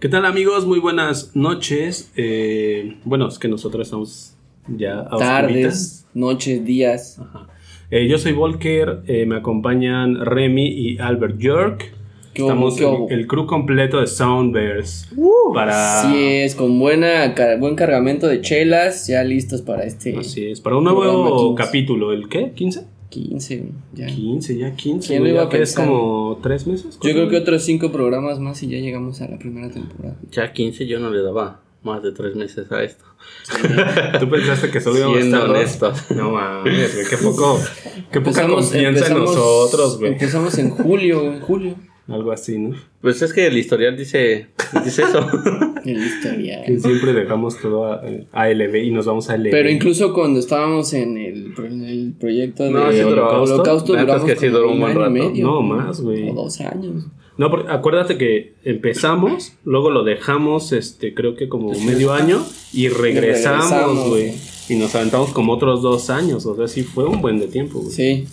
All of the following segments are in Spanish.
¿Qué tal amigos? Muy buenas noches. Eh, bueno, es que nosotros estamos ya a Tardes, noches, días. Ajá. Eh, yo soy Volker, eh, me acompañan Remy y Albert York. ¿Qué Estamos hubo? el, crew completo de Soundbears. para Así es, con buena, ca- buen cargamento de chelas, ya listos para este Así es, para un nuevo 15. capítulo. ¿El qué? ¿15? 15. Ya. 15, ya 15. ¿Quién lo iba a que es como tres meses. Yo creo que otros cinco programas más y ya llegamos a la primera temporada. Ya 15 yo no le daba más de 3 meses a esto. Tú pensaste que solo íbamos a Siendo estar dos? honestos. No mames, güey, qué poco, qué poca Empezamos- confianza en nosotros, güey. Empezamos en julio, en julio. Algo así, ¿no? Pues es que el historial dice, dice eso. En la historia. Que siempre dejamos todo a, a ALB y nos vamos a ALB. Pero incluso cuando estábamos en el, en el proyecto de No, sí. Holocausto, duramos que sí duró un buen año y rato. medio, No, más, güey. O dos años. No, porque acuérdate que empezamos, luego lo dejamos, este, creo que como medio año y regresamos, güey. Y nos aventamos como otros dos años, o sea, sí fue un buen de tiempo, güey. Sí.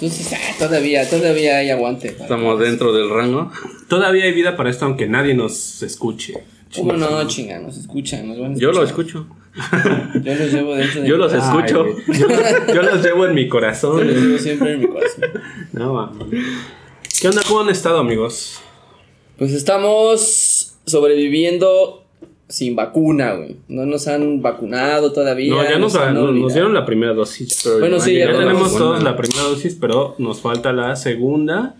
Entonces, ah, todavía, todavía hay aguante. para- Estamos dentro del rango. Todavía hay vida para esto, aunque nadie nos escuche. ¿Cómo no, chinga? Nos escuchan, nos van a Yo lo escucho. Yo los llevo dentro de Yo mi los corazón. escucho. Ay, yo, yo los llevo en mi Yo corazón. los llevo siempre en mi corazón. No, mames. ¿Qué onda? ¿Cómo han estado, amigos? Pues estamos sobreviviendo sin vacuna, güey. No nos han vacunado todavía. No, ya nos, nos- dieron la primera dosis. Pero Bueno, no sí, ya Ya tenemos todos la primera dosis, pero nos falta la segunda.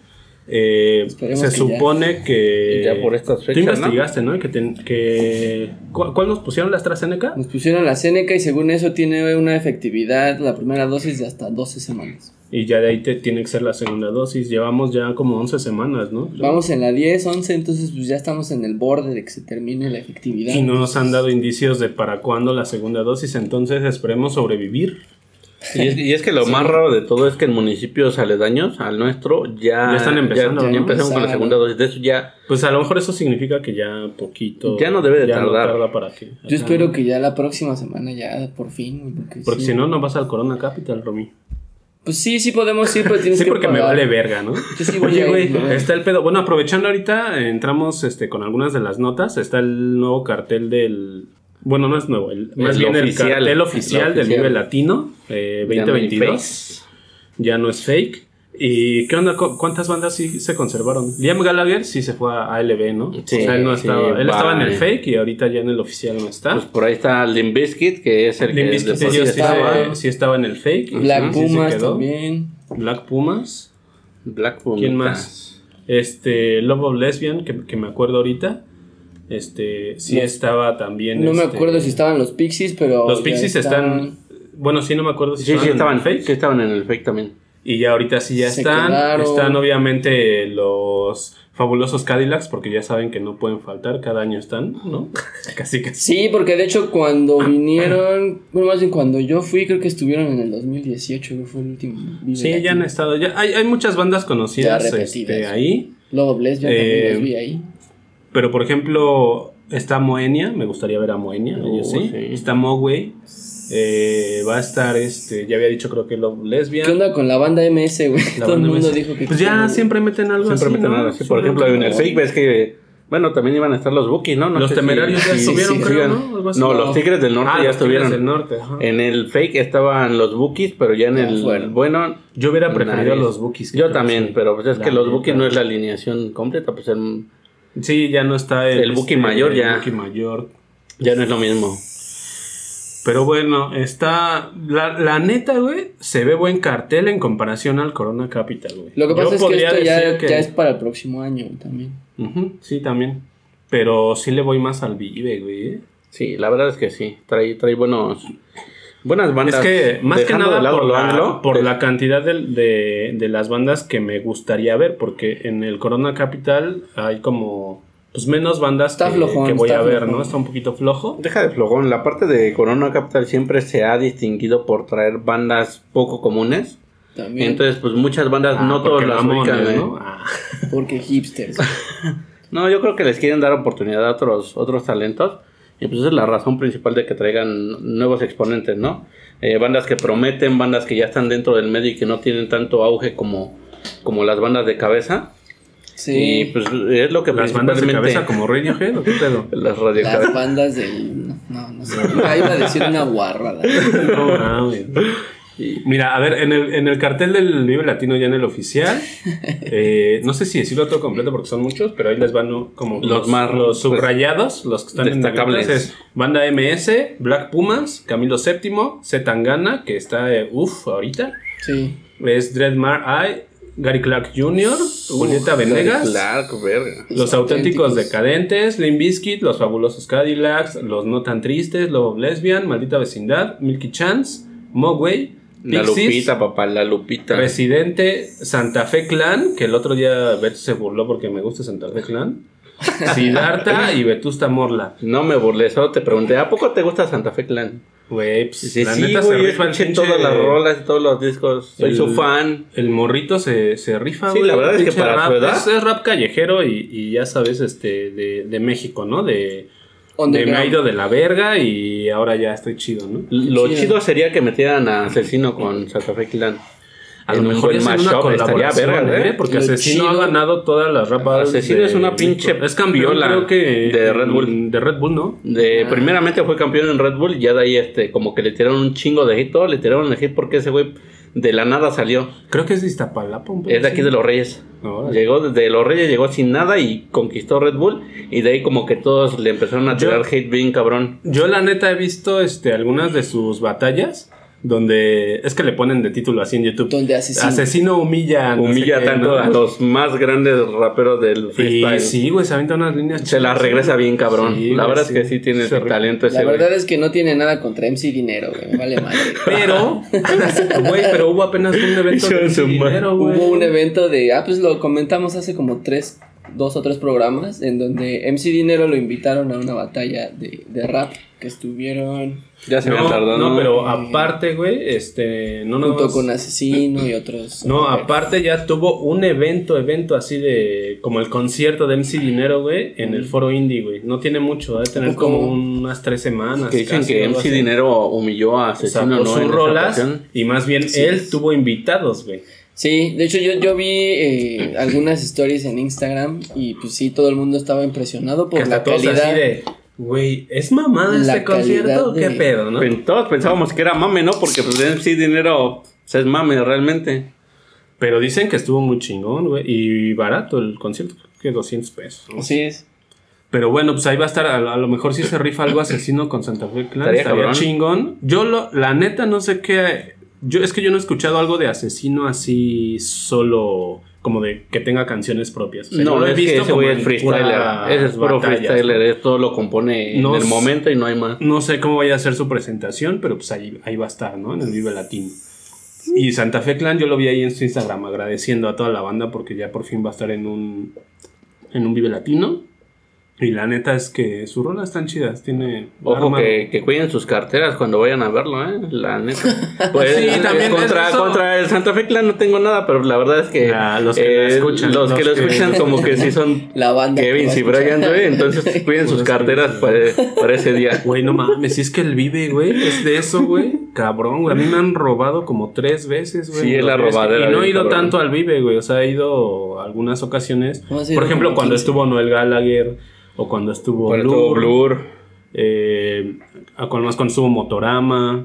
Eh, se que ya. supone que. Ya por estas Tú fechas, ¿no? investigaste, ¿no? Que, ten- que ¿cu- ¿Cuál nos pusieron la AstraZeneca? Nos pusieron la Seneca y según eso tiene una efectividad, la primera dosis de hasta 12 semanas. Y ya de ahí te tiene que ser la segunda dosis. Llevamos ya como 11 semanas, ¿no? Vamos en la 10, 11, entonces pues ya estamos en el borde de que se termine la efectividad. Y no nos han dado indicios de para cuándo la segunda dosis, entonces esperemos sobrevivir. Y es, y es que lo más raro de todo es que en municipios aledaños al nuestro ya, Ya están empezando, ya, ¿no? ya empezamos con la segunda dosis. De eso ya. Pues a lo mejor eso significa que ya poquito. Ya no debe de ya no tardar. tarda para que. Yo Ajá. espero que ya la próxima semana ya por fin, porque, Porque sí. si no, no vas al Corona Capital, Romy. Pues sí, sí podemos ir, pero tienes Sí, que porque me vale verga, ¿no? Yo sí voy Oye, güey, ¿no? está el pedo. Bueno, aprovechando ahorita, entramos este, con algunas de las notas. Está el nuevo cartel del. Bueno, no es nuevo, el, más El bien el oficial. cartel oficial El del. Vive Latino eh, ya no hay 2022. face. Ya no es fake. ¿Y qué onda? ¿Cu- ¿Cuántas bandas sí se conservaron? Liam Gallagher sí se fue a ALB, ¿no? Sí, o sea, él no sí, estaba. Él estaba en el fake y ahorita ya en el oficial no está. Pues por ahí está Limp Bizkit, que es el Limp que Bizkit sí, sí sí estaba. se- sí estaba en el fake. Black sí Pumas quedó. también. Black Pumas. Black Pumas. ¿Quién más? Este, Love of Lesbian, que, que me acuerdo ahorita. Este, sí No. estaba también. No me este, acuerdo si estaban los Pixies, pero. Los Pixies están. Bueno, sí, no me acuerdo si Sí, sí, estaban, estaban en el fake. Sí, estaban en el fake también. Y ya ahorita sí ya Se están. quedaron. Están obviamente los fabulosos Cadillacs, porque ya saben que no pueden faltar, cada año están, ¿no? casi casi. Sí, porque de hecho cuando vinieron, bueno, más bien cuando yo fui, creo que estuvieron en el 2018, que fue el último. Sí, ya han estado. Ya, hay, hay muchas bandas conocidas este, ahí. Luego Bless, yo Eh, también los vi ahí. Pero por ejemplo, está Moenia, me gustaría ver a Moenia, Oh, sí. sí. Está Mogwai. eh, va a estar este, ya había dicho creo que Love Lesbian. ¿Qué onda con la banda MS, güey? La Todo el banda mundo MS. dijo que. Pues ya siempre meten algo Siempre así. meten ¿no? algo así. Por ejemplo, en el fake ves que. Bueno, también iban a estar los Bookies, ¿no? no Los si- temerarios ya estuvieron, creo, sigan- ¿no? No, No. los Tigres del Norte Ah, ya los estuvieron. del Norte, ajá. En el fake estaban los Bookies, pero ya en Ya el. Bueno. Yo hubiera preferido a los Bookies. Yo también, sí. pero pues es La que los. Bookies no es la alineación completa, pues el- Sí, ya no está el. El Buki este, mayor ya. el Buki mayor. ya no es lo mismo. Pero bueno, está. La, la neta, güey, se ve buen cartel en comparación al Corona Capital, güey. Lo que Yo pasa es que esto ya, decir que- ya es para el próximo año también. Sí, también. Pero sí le voy más al Vive, güey. Sí, la verdad es que sí. Trae, trae buenos. Buenas Es bandas. que más que nada lado por, la, anglo, por de- la cantidad de, de, de las bandas que me gustaría ver, porque en el Corona Capital hay como pues menos bandas Está que, flojón, que voy está a ver, flojón. ¿no? Está un poquito flojo. Deja de flojón. La parte de Corona Capital siempre se ha distinguido por traer bandas poco comunes. También. Entonces, pues muchas bandas Ah, no todos las ubican, ¿eh? ¿no? Ah. porque hipsters. No, yo creo que les quieren dar oportunidad a otros, otros talentos. Y pues esa es la razón principal de que traigan nuevos exponentes, ¿no? Eh, bandas que prometen, bandas que ya están dentro del medio y que no tienen tanto auge como, como las bandas de cabeza. Sí. Y pues es lo que Las bandas de principalmente- cabeza como Radiohead o qué pedo. Las radio Las bandas del. No, no sé. Ahí iba a decir una guarrada. No mames. Y Mira, a ver, en el, en el cartel del Vive Latino ya en el oficial, eh, no sé si decirlo todo completo porque son muchos, pero ahí les van como Los más, los pues, subrayados, los que están en destacables. negritas, es Banda MS, Black Pumas, Camilo VII, Z Tangana, que está, eh, uff, ahorita, Sí. es Dreadmar Eye, Gary Clark Jr., Julieta Venegas, Clark, verga. Los auténticos decadentes, Limp Bizkit, Los fabulosos Cadillacs, Los no tan tristes, Lobo Lesbian, Maldita Vecindad, Milky Chance, Mogwai, La Pixies, Lupita, papá, la Lupita. Residente, Santa Fe Clan, que el otro día Beto se burló porque me gusta Santa Fe Clan, Siddhartha y Vetusta Morla. No me burlé, solo te pregunté, ¿a poco te gusta Santa Fe Clan? Güey, pues, Sí, la sí, neta se güey, rifa el escuché pinche- todas las rolas y todos los discos. Soy el- su fan. El morrito se, se rifa, Sí, la verdad es que para rap, su edad- Es, es rap callejero y, y ya sabes, este, de, de México, ¿no? De, me ha ido de la verga y ahora ya estoy chido, ¿no? Lo chido. chido sería que metieran a Asesino con Santa Fe Clan. A lo mejor una mashup estaría verga, ¿eh? ¿eh? Porque Asesino chido- ha ganado todas las rap battles Asesino de es una pinche Es campeón, viola creo que... de Red Bull. De Red Bull, ¿no? De, Ah. Primeramente fue campeón en Red Bull y ya de ahí este, como que le tiraron un chingo de hit, todo le tiraron el hit porque ese güey de la nada salió. Creo que es de Iztapalapa. un Es de aquí de los Reyes. Llegó desde los Reyes, llegó sin nada y conquistó Red Bull. Y de ahí como que todos le empezaron a Yo- tirar hate bien cabrón. Yo la neta he visto este, algunas de sus batallas donde es que le ponen de título así en YouTube. Donde asesino. Asesino humilla. no Humilla qué, tanto ¿no? a los más grandes raperos del Y freestyle. sí, güey, se avienta unas líneas. Se la chidas, regresa bien cabrón. Sí, la verdad sí. es que sí tiene Se ese talento ese La verdad es que no tiene nada contra MC Dinero, güey. Vale madre. Pero, güey, pero hubo apenas un evento de dinero, güey. Hubo un evento de. Ah, pues lo comentamos hace como tres, dos o tres programas. En donde MC Dinero lo invitaron a una batalla de, de rap. Que estuvieron Ya se me No, tardó. no, pero aparte, güey, este, no nos... junto con Asesino y otros. No, aparte ya tuvo un evento, evento así de, como el concierto de MC Dinero, güey, en el foro indie, güey. No tiene mucho, debe tener ¿Cómo? como unas tres semanas. Que dicen casi, que MC así. Dinero humilló a Asesino, Sacó ¿no? sus En rolas y más bien Sí. él tuvo invitados, güey. Sí, de hecho yo, yo vi eh, algunas stories en Instagram y pues sí, todo el mundo estaba impresionado por Que la calidad. de, güey, ¿es mamada La este concierto? o ¿Qué pedo, no? Pen- Todos pensábamos que era mame, ¿no? Porque pues MC Dinero pues, es mame realmente. Pero dicen que estuvo muy chingón, güey, y barato el concierto, que 200 pesos. ¿no? Así es. Pero bueno, pues ahí va a estar. A, lo mejor si se rifa algo asesino con Santa Fe Clan. Estaría Estaría, chingón. Yo, lo, la neta, no sé qué. Yo, es que yo no he escuchado algo de asesino así solo. Como de que tenga canciones propias. O sea, yo no, lo he es que visto ese como es freestyler. Ese es puro freestyler. es todo lo compone No en el momento y no hay más. No sé cómo vaya a ser su presentación, pero pues ahí, ahí va a estar, ¿no? En el Vive Latino. Y Santa Fe Clan yo lo vi ahí en su Instagram agradeciendo a toda la banda porque ya por fin va a estar en un, en un Vive Latino. Y la neta es que sus rolas están chidas. Tiene. Ojo que, que cuiden sus carteras cuando vayan a verlo, ¿eh? La neta. Pues Sí, también contra, es eso. contra el Santa Fe Clan no tengo nada, pero la verdad es que Ah, los que lo escuchan, los que los lo que- escuchan como que sí son La banda. Kevin y. Brian, güey. Entonces cuiden sus carteras para, para ese día. Güey, no mames, si es que el Vive, güey, es de eso, güey. Cabrón, güey. A mí me han robado como tres veces, güey. Sí, es la robadera Y no he ido cabrón. tanto al Vive, güey. O sea, he ido algunas ocasiones. Por ejemplo, cuando 15. estuvo Noel Gallagher o cuando estuvo Blur. Blur. eh, cuando más cuando estuvo Motorama.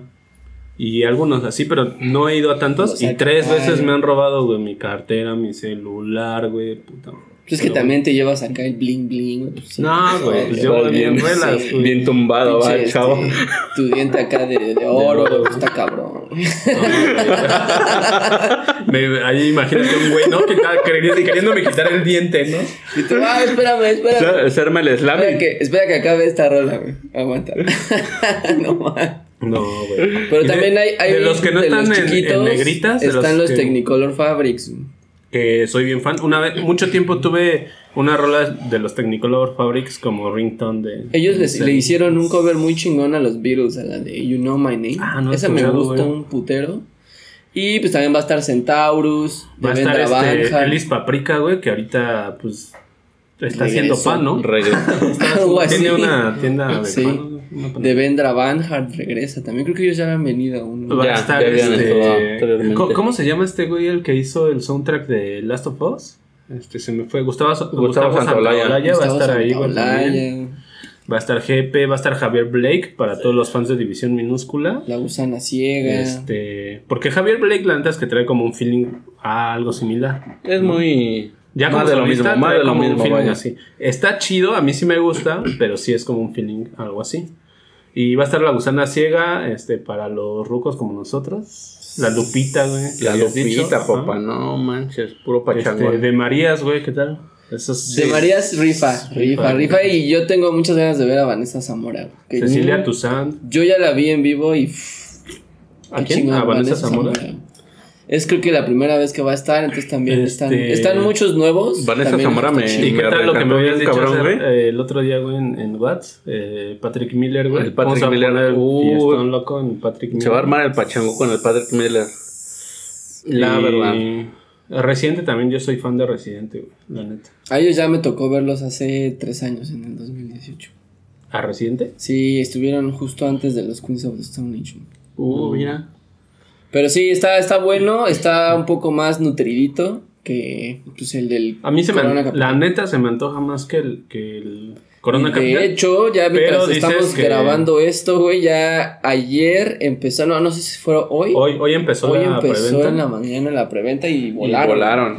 Y algunos así, pero no he ido a tantos. Los y tres Arcade. veces me han robado, güey, mi cartera, mi celular, güey. Puta. Pues es que Pero- también te llevas acá el bling bling. pues. No, güey, pues Sí, yo bien sí. ruelas, güey. Bien tumbado, va, el chavo. este, tu diente acá de, de oro, oro. está cabrón. Me- ahí imagínate un güey, ¿no? Que está queriendo, queriéndome quitar el diente, ¿no? Y tú, ah, espérame, espérame. Ser- Serme el slam. Espera que, espera que acabe esta rola, güey. Aguanta. no mames. No, güey. Pero también de- hay, hay de los que no de están los en, en negritas, de están los, que, Technicolor Fabrics. que soy bien fan. Una vez, mucho tiempo tuve una rola de los Technicolor Fabrics como ringtone de. Ellos les- le hicieron un cover muy chingón a los Beatles, a la de You Know My Name. Ah, no Esa me güey. un putero. Y pues también va a estar Centaurus, Va a estar este. Elis Paprika, güey, que ahorita, pues. Está haciendo pan, ¿no? Así. Tiene una tienda de Sí. pan. pan- Devendra Banhart regresa. También creo que ellos ya habían venido a un... Va Ya, a estar ya este. ¿cómo, cómo se llama este güey el que hizo el soundtrack de Last of Us? Este se me fue. Gustavo, Gustavo Gustavo Santaolalla. Va a estar ahí, güey. Va a estar GP, va a estar Javier Blake para todos los fans de División Minúscula. La gusana ciega. Este, porque Javier Blake, la neta es que trae como un feeling a algo similar. Es muy. Ya más como de lo mismo, más de lo un mismo, feeling así. Está chido, a mí sí me gusta, pero sí es como un feeling algo así. Y va a estar la gusana ciega, este, para los rucos como nosotros. La Lupita, güey. La Lupita, papá, no manches, puro Este, pachangón. de Marías, güey, ¿qué tal? Esos, De Marías rifa, rifa, rifa. rifa. Y yo tengo muchas ganas de ver a Vanessa Zamora. que Cecilia yo- Toussaint. Yo ya la vi en vivo y. pff, ¿A quién? chingón, ¿A Vanessa Zamora? Es creo que la primera vez que va a estar, entonces también están, Este- están muchos nuevos. Vanessa Zamora me-. ¿Y qué tal lo que me habías dicho cabrón, hace- güey. eh, el otro día, güey, en, en Whats? Eh, Patrick Miller, güey. El Patrick Vamos Miller. loco en Patrick Miller. Se va a armar el pachango con el Patrick Miller. La Y verdad. Residente también, yo soy fan de Residente, güey, la neta. A ellos ya me tocó verlos hace tres años, en el 2018. ¿A Residente? Sí, estuvieron justo antes de los Queens of the Stone Age. Uh, mira. Pero sí, está, está bueno, está un poco más nutridito que pues, el del A mí se me, la neta se me antoja más que el, que el Corona Y Capital. De hecho, ya mientras estamos que- grabando esto, güey, ya ayer empezó, no, no sé si fue hoy. hoy, hoy empezó Hoy la empezó preventa. en la mañana la preventa y Y volaron. volaron.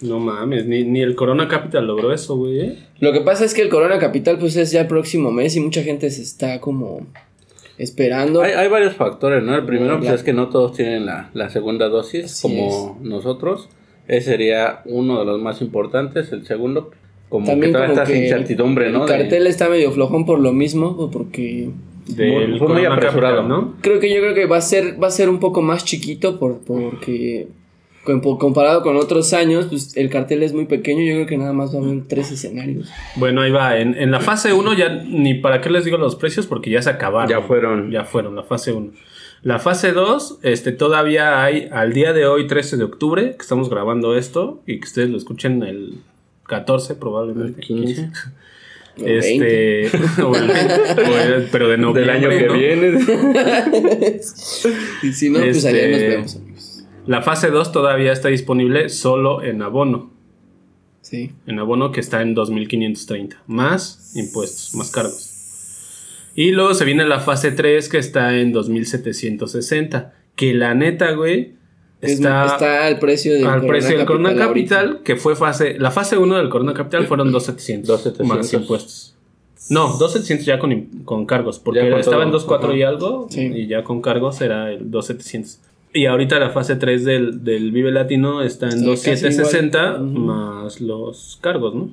No mames, ni, ni el Corona Capital logró eso, güey. ¿eh? Lo que pasa es que el Corona Capital pues es ya el próximo mes y mucha gente se está como esperando. Hay, hay varios factores, ¿no? El primero pues, es que no todos tienen la, la segunda dosis Así como nosotros. Ese sería uno de los más importantes. El segundo, como También que todavía como que sin incertidumbre, el ¿no? De- cartel está medio flojón por lo mismo, o porque Del Fue muy apresurado. ¿no? creo que yo creo que va a ser va a ser un poco más chiquito por porque comparado con otros años, pues el cartel es muy pequeño, yo creo que nada más va a haber tres escenarios. Bueno, ahí va. En, en la fase 1 ya ni para qué les digo los precios porque ya se acabaron. Ya fueron. Ya fueron, la fase 1. La fase 2, este, todavía hay al día de hoy, 13 de octubre, que estamos grabando esto y que ustedes lo escuchen el 14 probablemente. El 15. O 20. Este, o el 20, o el- pero de noviembre. del año que ¿no? viene. Y si no, pues allá nos Este, vemos, amigos. La fase 2 todavía está disponible solo en abono. Sí. En abono que está en 2.530. Más impuestos, más cargos. Y luego se viene la fase 3 que está en 2.760. Que la neta, güey, está, está al precio del al precio del Corona ahorita. Capital. Que fue fase... La fase 1 del Corona Capital fueron 2.700. 2,700. Más impuestos. No, 2.700 ya con, con cargos. Porque con estaba todo. en 2.4 y algo. Sí. Y ya con cargos era el 2.700. Y ahorita la fase 3 del, del Vive Latino está en casi 2.760 igual. Ujú. más los cargos, ¿no?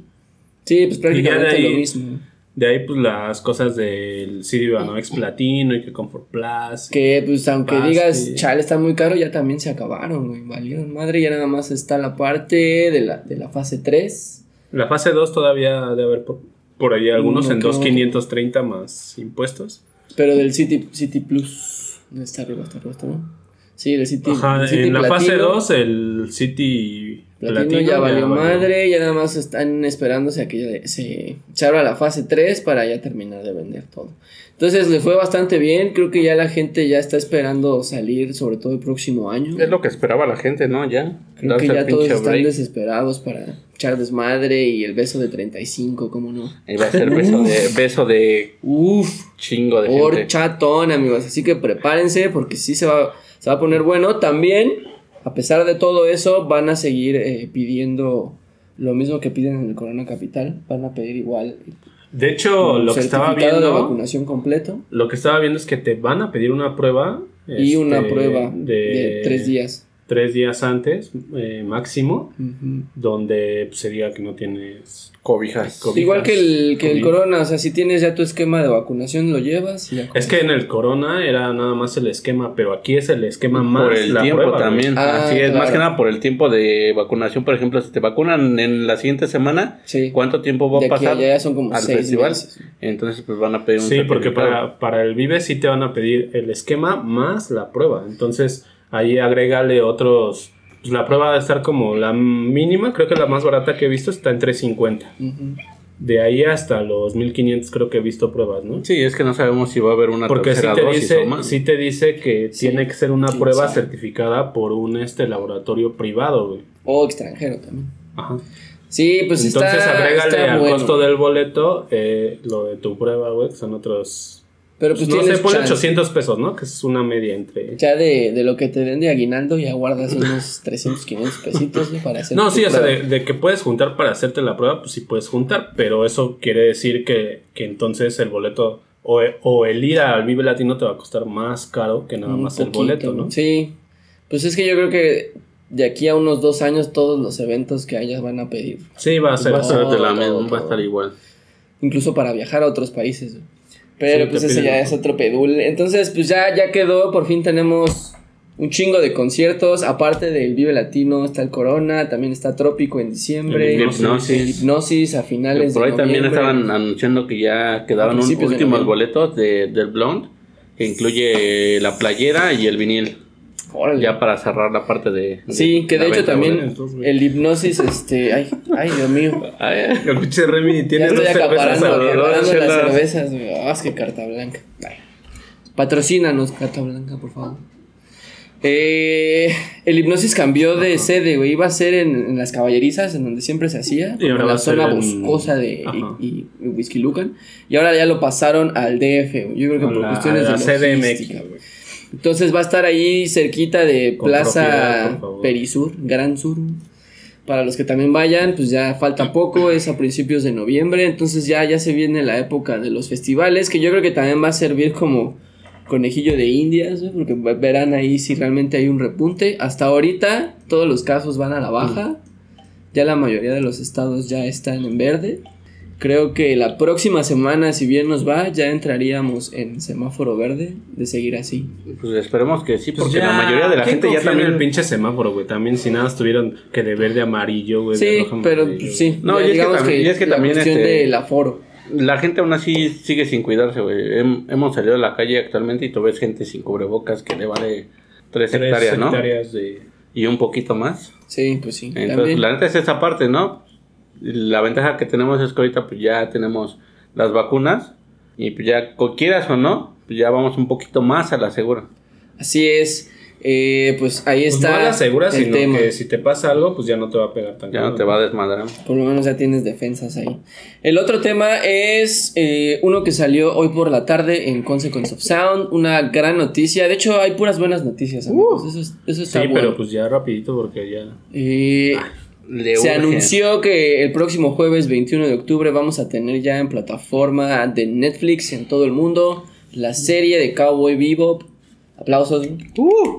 Sí, pues Y ya de prácticamente ahí- lo mismo. De ahí, pues las cosas del CD Banamex Platino y que Comfort Plus. Que pues aunque digas, chale, está muy caro, ya también se acabaron, güey. Valieron madre, ya nada más está la parte de la, de la fase 3. La fase 2 todavía debe haber por, por ahí algunos No, en creo. 2.530 más impuestos. Pero del City, City Plus. ¿Dónde está arriba? ¿Está arriba? ¿Está arriba? Sí, del City. Ajá, el City en la fase Platino. 2 el City Platino, Platino, ya valió madre, ya nada más están esperándose a que ya se, se abra la fase 3 para ya terminar de vender todo. Entonces le fue bastante bien, creo que ya la gente ya está esperando salir, sobre todo el próximo año. Es lo que esperaba la gente, ¿no? Ya. Creo Darse que ya el todos están desesperados para echar desmadre y el beso de 35, ¿cómo no? Y va a ser beso de, beso de Uf, chingo de gente. horchatón, amigos. Así que prepárense porque sí se va, se va a poner bueno. También, a pesar de todo eso, van a seguir eh, pidiendo lo mismo que piden en el Corona Capital. Van a pedir igual De hecho, lo que estaba certificado de viendo, vacunación completo lo que estaba viendo es que te van a pedir una prueba y una este, prueba de, tres días. Tres días antes eh, máximo, Ujú. donde pues, se diga que no tienes Cobijas. COVID. Igual que el, que el. Corona, o sea, si tienes ya tu esquema de vacunación, lo llevas y ya Es que en el Corona era nada más el esquema, pero aquí es el esquema más Por el la tiempo prueba, también. Ah, Así es, más que nada por el tiempo de vacunación. Por ejemplo, si te vacunan en la siguiente semana, Sí. ¿cuánto tiempo va De a a pasar allá son como al seis festival? meses. Entonces, pues van a pedir un Sí, porque para, para el Vive sí te van a pedir el esquema más la prueba. Entonces, ahí agrégale otros. Pues la prueba a estar como la mínima, creo que la más barata que he visto está en 350. Ujú. De ahí hasta los 1500 creo que he visto pruebas, ¿no? Sí, es que no sabemos si va a haber una Porque sí tercera te, dosis dice, o más. sí te dice que Sí. tiene que ser una ¿Quién prueba certificada por un este laboratorio privado, güey. O extranjero también. Ajá. Sí, pues Entonces está, agrégale está al bueno. costo del boleto eh, lo de tu prueba, güey, que son otros. Pero pues no sé, ponle chance. 800 pesos, ¿no? Que es una media entre. Ya de, de lo que te den de aguinaldo ya guardas unos 300, 500 pesitos ¿no? para hacer No, sí, o sea, prueba. de, de que puedes juntar para hacerte la prueba, pues sí puedes juntar, pero eso quiere decir que, que entonces el boleto o, o el ir al Vive Latino te va a costar más caro que nada Un más el boleto, ¿no? Sí. Pues es que yo creo que de aquí a unos dos años todos los eventos que haya van a pedir. Sí, va a ser. Va a ser de la todo, misma, todo. va a estar igual. Incluso para viajar a otros países. Pero Sí, pues ese ya es otro pedul. Entonces pues ya, ya quedó. Por fin tenemos un chingo de conciertos. Aparte del Vive Latino está el Corona. También está Trópico en diciembre. El Hipnosis. El Hipnosis a finales Por de ahí también estaban anunciando que ya quedaban A un- principios de últimos boletos de, del Blonde, que incluye la playera y el vinil, Órale. ya para cerrar la parte de... Sí, que la de hecho también el hipnosis, este, ay, ay, Dios mío. Ay, El pinche Remy Ya tiene estoy dos cervezas acaparando, alrededor. acaparando chelas. las cervezas. Ah, es que carta blanca. Ay. Patrocínanos, carta blanca, por favor. Eh, el hipnosis cambió de sede, güey. Iba a ser en, en las caballerizas, en donde siempre se hacía. Y ahora en va la a ser zona en- boscosa de Ajá. y, y Whisky Lucan. Y ahora ya lo pasaron al DF, güey. Yo creo que por la- cuestiones a la de CDMX, logística, güey. Entonces va a estar ahí cerquita de Con Plaza. Perisur, Gran Sur. Para los que también vayan, pues ya falta poco, es a principios de noviembre, entonces ya, ya se viene la época de los festivales, que yo creo que también va a servir como conejillo de indias, ¿no? porque ve- verán ahí si realmente hay un repunte. Hasta ahorita todos los casos van a la baja, ya la mayoría de los estados ya están en verde. Creo que la próxima semana, si bien nos va, ya entraríamos en semáforo verde de seguir así. Pues esperemos que sí, Pues porque ya, la mayoría de la ¿quién gente ya confía en también... el pinche semáforo, güey. También si nada estuvieron que de verde amarillo, güey. de Sí, rojo pero amarillo, pues, sí. No, ya y es que también- y es que la también, cuestión este, del aforo. La gente aún así sigue sin cuidarse, güey. Hem- hemos salido a la calle actualmente y tú ves gente sin cubrebocas que le vale tres, Tres hectáreas, ¿no? hectáreas de... Y un poquito más. Sí, pues sí. Entonces, también. la neta es esa parte, ¿no? La ventaja que tenemos es que ahorita pues ya tenemos las vacunas y pues ya, quieras o no, pues ya vamos un poquito más a la segura. Así es. Eh, pues ahí Pues está no a la segura, el sino tema. que si te pasa algo, pues ya no te va a pegar tan Ya no te va a desmadrar. Por lo menos ya tienes defensas ahí. El otro tema es eh, uno que salió hoy por la tarde en Consequence of Sound. Una gran noticia. De hecho, hay puras buenas noticias, amigos. eso, es- eso Sí, está bueno. pero pues ya rapidito porque ya... Eh, Le se anunció que el próximo jueves 21 de octubre vamos a tener ya en plataforma de Netflix en todo el mundo la serie de Cowboy Bebop. Aplausos. Uh,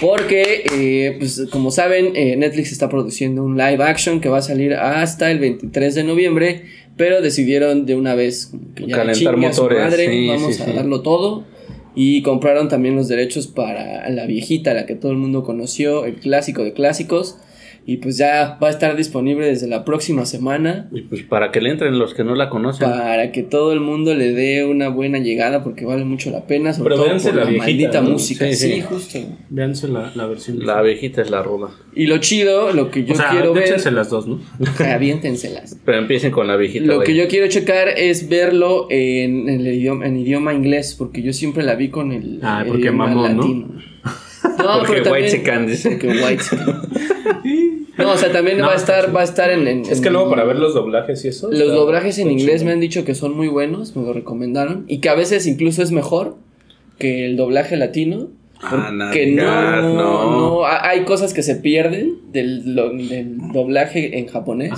Porque, eh, pues como saben, eh, Netflix está produciendo un live action que va a salir hasta el 23 de noviembre, pero decidieron de una vez que ya Calentar chingue a su motores, madre, sí, vamos sí, a sí. darlo todo. Y compraron también los derechos para la viejita, la que todo el mundo conoció, el clásico de clásicos. Y pues ya va a estar disponible desde la próxima semana y pues para que le entren los que no la conocen. para que todo el mundo le dé una buena llegada porque vale mucho la pena, sobre Pero todo véanse por la la, viejita, maldita ¿no? música. Sí, Sí, sí. justo. Véanse la, la versión. La viejita es la ruda. Y lo chido, lo que yo o sea, quiero ver, las dos, ¿no? aviéntenselas. Pero empiecen con la viejita. Lo que yo quiero checar es verlo en, en el idioma, en idioma inglés, porque yo siempre la vi con el, Ah, el porque mamón, ¿no? latino. No, Porque pero también- white dice. Porque white chican. No, o sea, también No, va a sí. estar, va a estar en, en- Es que en- luego para ver los doblajes y eso. Los está- doblajes en inglés chido. me han dicho que son muy buenos, me lo recomendaron. Y que a veces incluso es mejor que el doblaje latino. Ah, Que no, no. no, ha- hay cosas que se pierden del, doblaje en japonés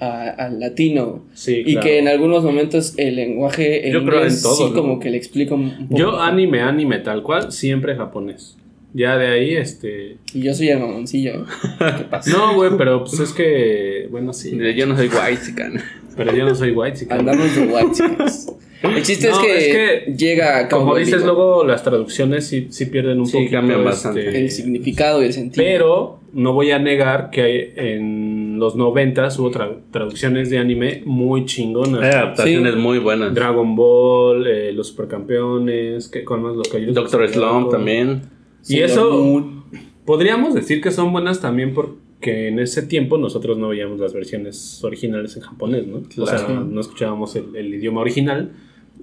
al latino. Sí, Y claro. que en algunos momentos el lenguaje en Yo creo inglés en todo, sí ¿no? como que le explico un poco. Yo anime, anime tal cual, siempre japonés. Ya de ahí, este... Y yo soy el mamoncillo. ¿Qué pasa? No, güey, pero pues es que... Bueno, sí. Yo no soy white chican. Pero yo no soy white, sí, Andamos de white chicas. El chiste No, es, que es que, llega a Como dices, luego las traducciones sí, sí pierden un Sí, poquito. cambian este, bastante. el significado y el sentido. Pero no voy a negar que hay- en los noventas hubo tra- traducciones de anime muy chingonas. Adaptaciones Sí. muy buenas. Dragon Ball, eh, los supercampeones, que con más los Doctor Slump también. Y Sailor eso Moon. podríamos decir que son buenas también porque en ese tiempo nosotros no veíamos las versiones originales en japonés, ¿no? O sea, no escuchábamos el, el idioma original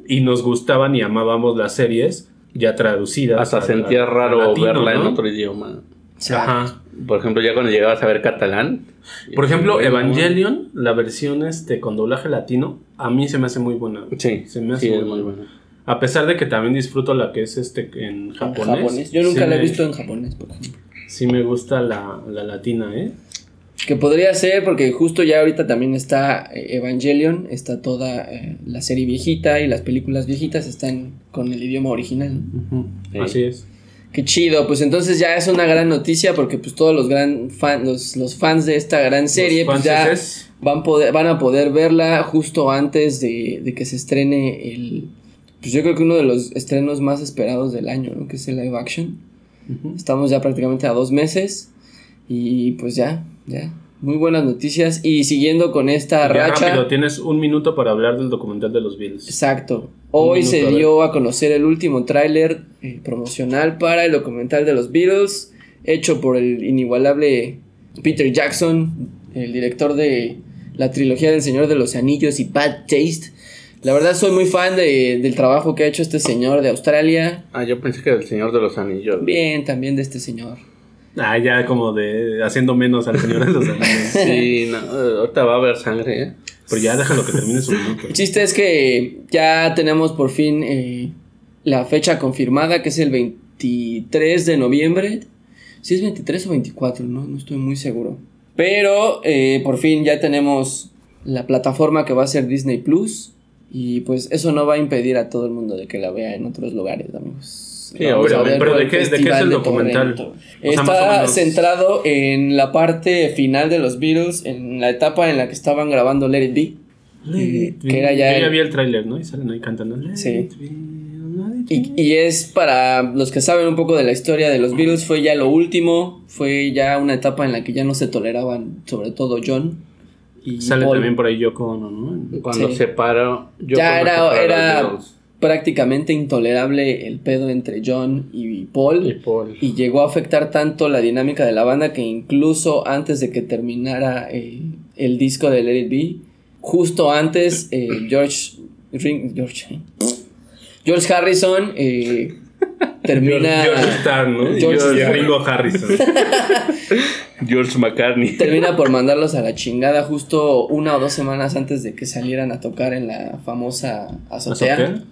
y nos gustaban y amábamos las series ya traducidas. Hasta sentía raro latino, verla en otro idioma. Ajá. Por ejemplo, ya cuando llegabas a ver catalán. Por ejemplo, Evangelion, la versión este con doblaje latino, a mí se me hace muy buena. Sí, se me hace sí, muy es muy buena. A pesar de que también disfruto la que es este en En japonés. japonés. Yo nunca sí la he me- visto en japonés, por ejemplo. Sí me gusta la, la latina, ¿eh? Que podría ser, porque justo ya ahorita también está eh, Evangelion, está toda eh, la serie viejita y las películas viejitas están con el idioma original. Sí. Así es. Qué chido, pues entonces ya es una gran noticia porque pues todos los gran fan, los, los fans de esta gran serie pues ya van, poder, van a poder verla justo antes de, de que se estrene el, pues yo creo que uno de los estrenos más esperados del año, ¿no? Que es el live action. ujú. Estamos ya prácticamente a dos meses y pues ya, ya, muy buenas noticias y siguiendo con esta Ya racha. rápido, tienes un minuto para hablar del documental de los Beatles. Exacto. Hoy se a dio a conocer el último tráiler eh, promocional para el documental de los Beatles, hecho por el inigualable Peter Jackson, el director de la trilogía del Señor de los Anillos y Bad Taste. La verdad soy muy fan de- del trabajo que ha hecho este señor de Australia. Ah, yo pensé que era el Señor de los Anillos. Bien, también de este señor. Ah, ya como de haciendo menos al Señor de los Anillos. Sí, no, ahorita va a haber sangre, ¿eh? Pero ya déjalo que termine su minuto. El chiste es que ya tenemos por fin eh, la fecha confirmada, que es el 23 de noviembre. Si es 23 o 24, no, no estoy muy seguro. Pero eh, por fin ya tenemos la plataforma que va a ser Disney Plus. Y pues eso no va a impedir a todo el mundo de que la vea en otros lugares, amigos. Sí, pero- ¿de qué- de qué es el documental? O sea, Está menos- centrado en la parte final de los Beatles, en la etapa en la que estaban grabando Let It Be. Eh, que era ya Yo ya el- vi el tráiler, ¿no? Y salen ahí cantando. Let Sí. it be, let it Y, y es para los que saben un poco de la historia de los Beatles, fue ya lo último, fue ya una etapa en la que ya no se toleraban, sobre todo John y Sale Paul. también por ahí Yoko Ono, ¿no? Cuando Sí. separó. yo Ya cuando era- era- prácticamente intolerable el pedo entre John y Paul. y Paul. Y llegó a afectar tanto la dinámica de la banda que incluso antes de que terminara eh, el disco de Let It Be, justo antes eh, George, Ring- George. George Harrison eh, termina, George, George Starr, ¿no? George y Starr. Ringo Harrison. George McCartney. termina por mandarlos a la chingada justo una o dos semanas antes de que salieran a tocar en la famosa azotea. ¿Azotea?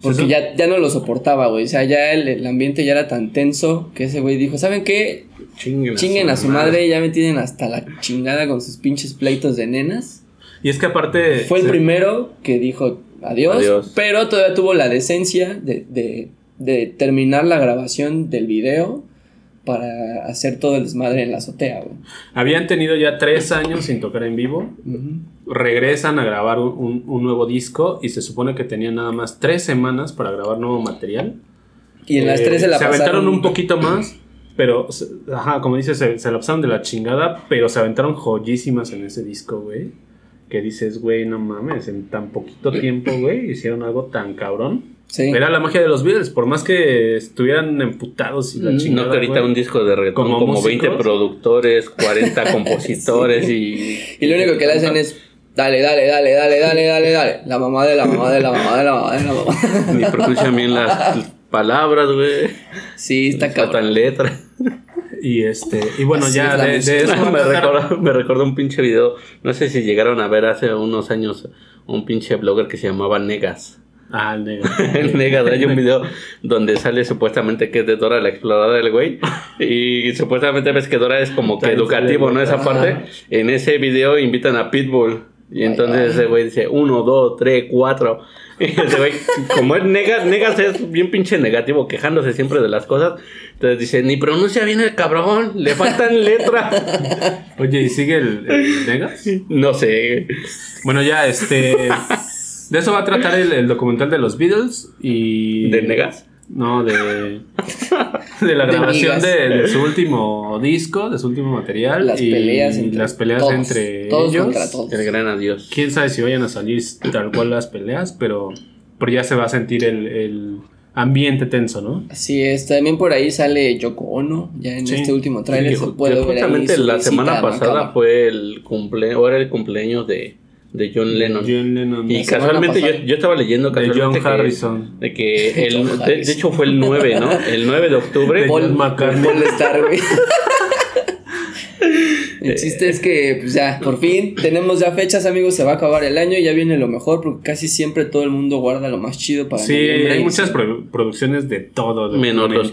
Porque ya, ya no lo soportaba, güey. O sea, ya el, el ambiente ya era tan tenso que ese güey dijo, ¿saben qué? Chinguen, Chinguen a su madre, ya me tienen hasta la chingada con sus pinches pleitos de nenas. Y es que aparte. Fue el primero que dijo adiós, Adiós. pero todavía tuvo la decencia de, de, de terminar la grabación del video para hacer todo el desmadre en la azotea, güey. Habían tenido ya tres años sin tocar en vivo. Regresan a grabar un, un- nuevo disco y se supone que tenían nada más tres semanas para grabar nuevo material. Y en las Eh, tres se la se pasaron. aventaron un poquito más, pero, ajá, como dices, se, se la pasaron de la chingada, pero se aventaron joyísimas en ese disco, güey. Que dices, güey, no mames, en tan poquito tiempo, güey, hicieron algo tan cabrón. Sí. Era la magia de los Beatles, por más que estuvieran emputados y la Mm, chingada. No, que ahorita güey. un disco de reggaetón Como como, músicos. 20 productores, 40 compositores y... Y lo único que le hacen es. Dale, dale, dale, dale, dale, dale, dale. La mamá de la mamá de la mamá de la mamá de la mamá. Ni pronuncian bien las palabras, güey. Sí, está Les cabrón. faltan letras. Y este, y bueno, Así ya es de, de eso. me, recordó, me recordó un pinche video. No sé si llegaron a ver hace unos años un pinche blogger que se llamaba Negas. Ah, el negro. El Negas, hay un video donde sale supuestamente que es de Dora la exploradora del güey. Y supuestamente ves que Dora es como que educativo, ¿no? Esa parte. En ese video invitan a Pitbull. Y entonces ay. ese güey dice uno, dos, tres, cuatro. Y ese güey, como es Negas, Negas es bien pinche negativo, quejándose siempre de las cosas. Entonces dice, ni pronuncia bien el cabrón, le faltan letras. Oye, ¿y sigue el, el Negas? No sé. Bueno, ya, este. De eso va a tratar el, el documental de los Beatles y. ¿De Negas? No, de. De la grabación de, de su último disco, de su último material. Las y peleas entre las peleas todos, entre todos ellos. contra todos. El gran adiós. Quién sabe si vayan a salir tal cual las peleas, pero, pero ya se va a sentir el, el ambiente tenso, ¿no? Así es, también por ahí sale Yoko Ono, ya en Sí. este último tráiler Sí, se puede ver ahí justamente su la semana pasada fue el cumpleaños, o era el cumpleaños de, de John Lennon. John Lennon. Y casualmente yo, yo estaba leyendo De casualmente John que- Harrison. de que el, John de, de hecho fue el 9, ¿no? El 9 de octubre. De Paul McCartney. Paul Star, güey. El chiste es que, pues ya, por fin tenemos ya fechas, amigos. Se va a acabar el año y ya viene lo mejor, porque casi siempre todo el mundo guarda lo más chido para Sí, hay muchas produ- producciones de todo. De Menos los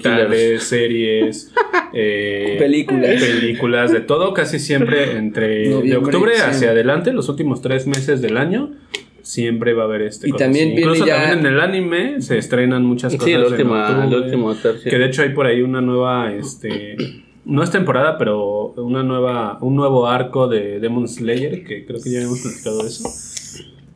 series, eh, Películas. películas, de todo, casi siempre entre de octubre hacia adelante, los últimos tres meses del año, siempre va a haber este. Y cosas también viene Incluso ya- también en el anime se estrenan muchas cosas. Sí, el último, el octubre, último tercio. Que de hecho hay por ahí una nueva, este, no es temporada, pero una nueva, un nuevo arco de Demon Slayer, que creo que ya hemos platicado eso.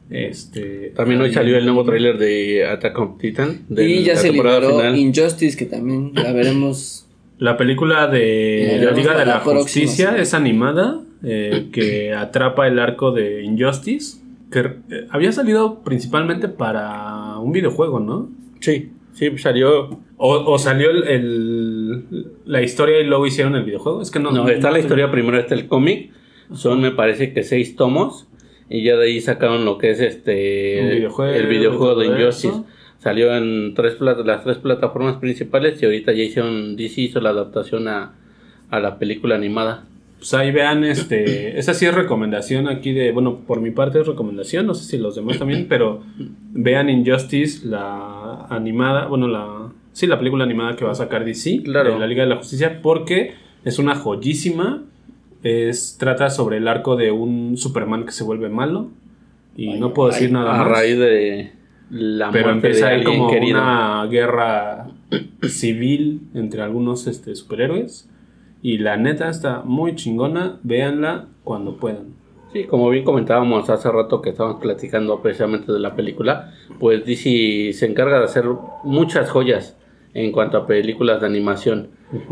Este, También hoy salió el nuevo tráiler de Attack on Titan. de Y ya la se temporada liberó final. Injustice, que también la veremos. La película de La la Liga de la próxima Justicia es animada, eh, que atrapa el arco de Injustice, que eh, había salido principalmente para un videojuego, ¿no? Sí, sí, salió. O, o salió el, el- la historia y luego hicieron el videojuego. Es que no. No, está la historia primero, está el cómic. Son, me parece que seis tomos. Y ya de ahí sacaron lo que es este. Un videojuego, el videojuego de Injustice. eso. Salió en tres las tres plataformas principales. Y ahorita ya hicieron. DC hizo la adaptación a, a la película animada. Pues ahí vean, este, esa sí es recomendación aquí de, bueno, por mi parte es recomendación, no sé si los demás también, pero vean Injustice, la animada, bueno, la, sí, la película animada que va a sacar DC, Claro. de la Liga de la Justicia, porque es una joyísima, es, trata sobre el arco de un Superman que se vuelve malo, y no puedo decir nada a más. raíz de la Pero muerte empieza de ahí como querido. una guerra civil entre algunos este, superhéroes. Y la neta está muy chingona. Véanla cuando puedan. Sí, como bien comentábamos hace rato que estábamos platicando precisamente de la película, pues DC se encarga de hacer muchas joyas en cuanto a películas de animación.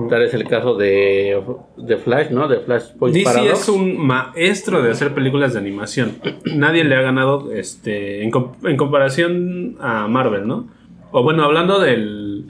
Tal es el caso de, de Flash, ¿no? De Flashpoint DC Paradox. es un maestro de hacer películas de animación. Nadie le ha ganado este en, com- en comparación a Marvel, ¿no? O bueno, hablando del,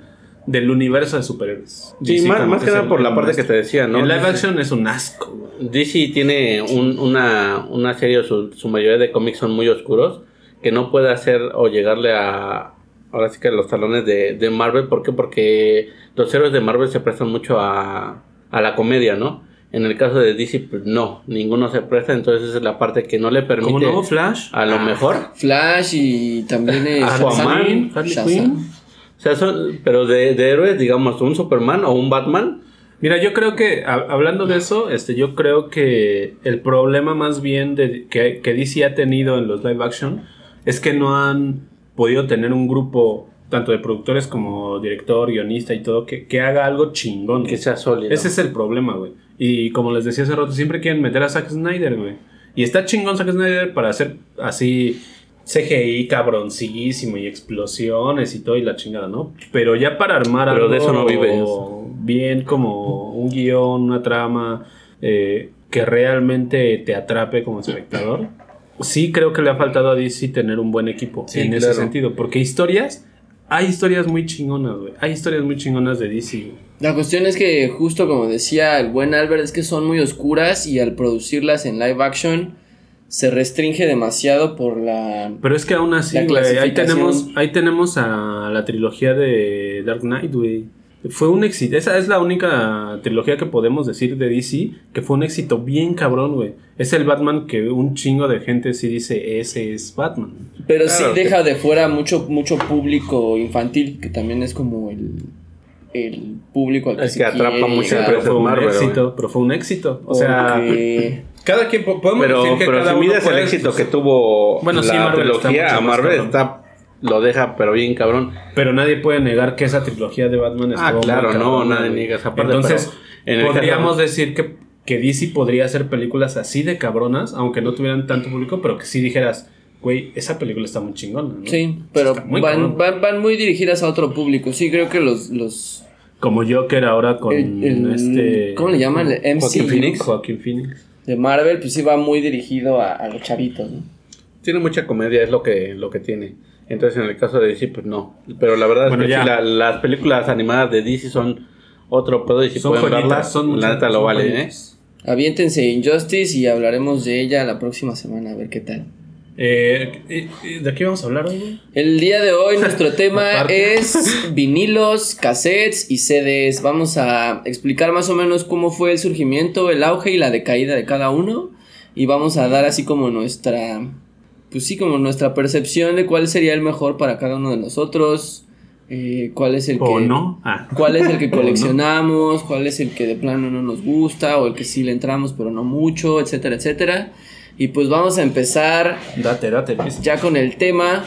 del universo de superhéroes. Sí, DC más, que nada por la parte que te decía, ¿no? El live DC action es un asco. DC tiene un- una, una serie, su, su mayoría de cómics son muy oscuros, que no puede hacer o llegarle a, ahora sí que los talones de, de Marvel. ¿Por qué? Porque los héroes de Marvel se prestan mucho a, a la comedia, ¿no? En el caso de DC, pues no, ninguno se presta, entonces esa es la parte que no le permite nuevo Flash. a lo Ah, mejor. Flash y también es Aquaman, Harley. Quinn. O sea, son, pero de, de héroes, digamos, un Superman o un Batman, Mira, yo creo que, a- hablando de eso, este, yo creo que el problema más bien de, que, que DC ha tenido en los live action es que no han podido tener un grupo, tanto de productores como director, guionista y todo, que, que haga algo chingón. que sea sólido. Ese es el problema, güey. Y como les decía hace rato, siempre quieren meter a Zack Snyder, güey. Y está chingón Zack Snyder para hacer así CGI cabroncísimo y explosiones y todo y la chingada, ¿no? Pero ya para armar Pero algo de eso no vive. bien como un guion, una trama eh, que realmente te atrape como espectador. Sí creo que le ha faltado a DC tener un buen equipo Sí, en ese sentido, porque historias, hay historias muy chingonas, güey. Hay historias muy chingonas de DC. güey. La cuestión es que, justo como decía el buen Albert, es que son muy oscuras y al producirlas en live action se restringe demasiado por la... Pero es que aún así, güey, ahí tenemos, ahí tenemos a la trilogía de Dark Knight, güey. Fue un éxito. Esa es la única trilogía que podemos decir de DC que fue un éxito bien cabrón, güey. Es el Batman que un chingo de gente sí dice, ese es Batman. Pero Claro, sí deja de fuera mucho, mucho público infantil, que también es como el, el público al que Es se que atrapa quiere mucho llegar, Pero fue un Marvel, éxito, pero fue un éxito. O sea, porque- cada quien po- podemos Pero, decir que pero cada si uno mides el éxito que tuvo Bueno, sí, la Marvel está trilogía, a Marvel está, lo deja pero bien cabrón. Pero nadie puede negar que esa trilogía de Batman Ah, estuvo claro, muy no, nadie niega esa parte, Entonces, en podríamos caso- decir que, que DC podría hacer películas así de cabronas, aunque no tuvieran tanto público, pero que sí dijeras, güey, esa película está muy chingona. ¿no? Sí, pero muy van, van, van muy dirigidas a otro público. Sí, creo que los... los Como Joker ahora con el- el- este. ¿Cómo le llaman? El MC Joaquin Phoenix. Joaquin Phoenix. de Marvel, pues sí va muy dirigido a, a los chavitos, ¿no? Tiene mucha comedia, es lo que, lo que tiene. Entonces, en el caso de DC, pues no. Pero la verdad Bueno, es que ya. sí, la- las películas animadas de DC son otro pedo y si son pueden joyitas, verlas, son la neta lo vale, ¿eh? Aviéntense Injustice y hablaremos de ella la próxima semana, a ver qué tal. Eh, eh, eh, ¿De qué vamos a hablar hoy? El día de hoy nuestro tema es vinilos, cassettes y CDs. Vamos a explicar más o menos cómo fue el surgimiento, el auge y la decaída de cada uno. Y vamos a dar así como nuestra, pues sí, como nuestra percepción de cuál sería el mejor para cada uno de nosotros. eh, cuál es el ¿O que no? Ah. cuál es el que coleccionamos, cuál es el que de plano no nos gusta o el que sí le entramos pero no mucho, etcétera, etcétera. Y pues vamos a empezar Date, date. empieza. ya con el tema.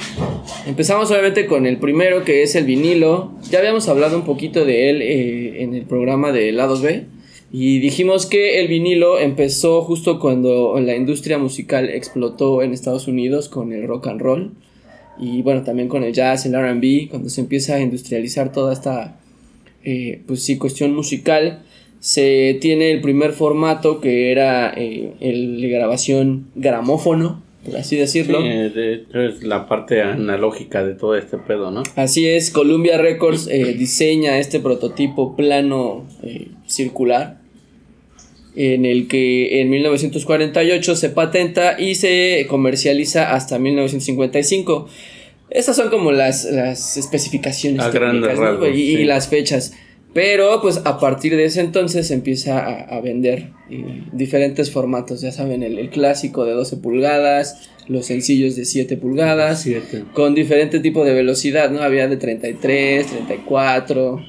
Empezamos obviamente con el primero que es el vinilo. Ya habíamos hablado un poquito de él eh, en el programa de Lados B. Y dijimos que el vinilo empezó justo cuando la industria musical explotó en Estados Unidos con el rock and roll. Y bueno, también con el jazz, el RB, cuando se empieza a industrializar toda esta eh, pues sí, cuestión musical. Se tiene el primer formato que era eh, el de grabación gramófono, por así Sí, decirlo. eh, de hecho es la parte analógica de todo este pedo, ¿no? Así es, Columbia Records eh, diseña este prototipo plano eh, circular en el que en 1948 se patenta y se comercializa hasta 1955. Estas son como las, las especificaciones A técnicas, ¿no? rasgos, y, las fechas. Pero pues a partir de ese entonces se empieza a, a vender eh, diferentes formatos, ya saben, el, el clásico de 12 pulgadas, los sencillos de 7 pulgadas, con diferente tipo de velocidad, ¿no? Había de 33, 34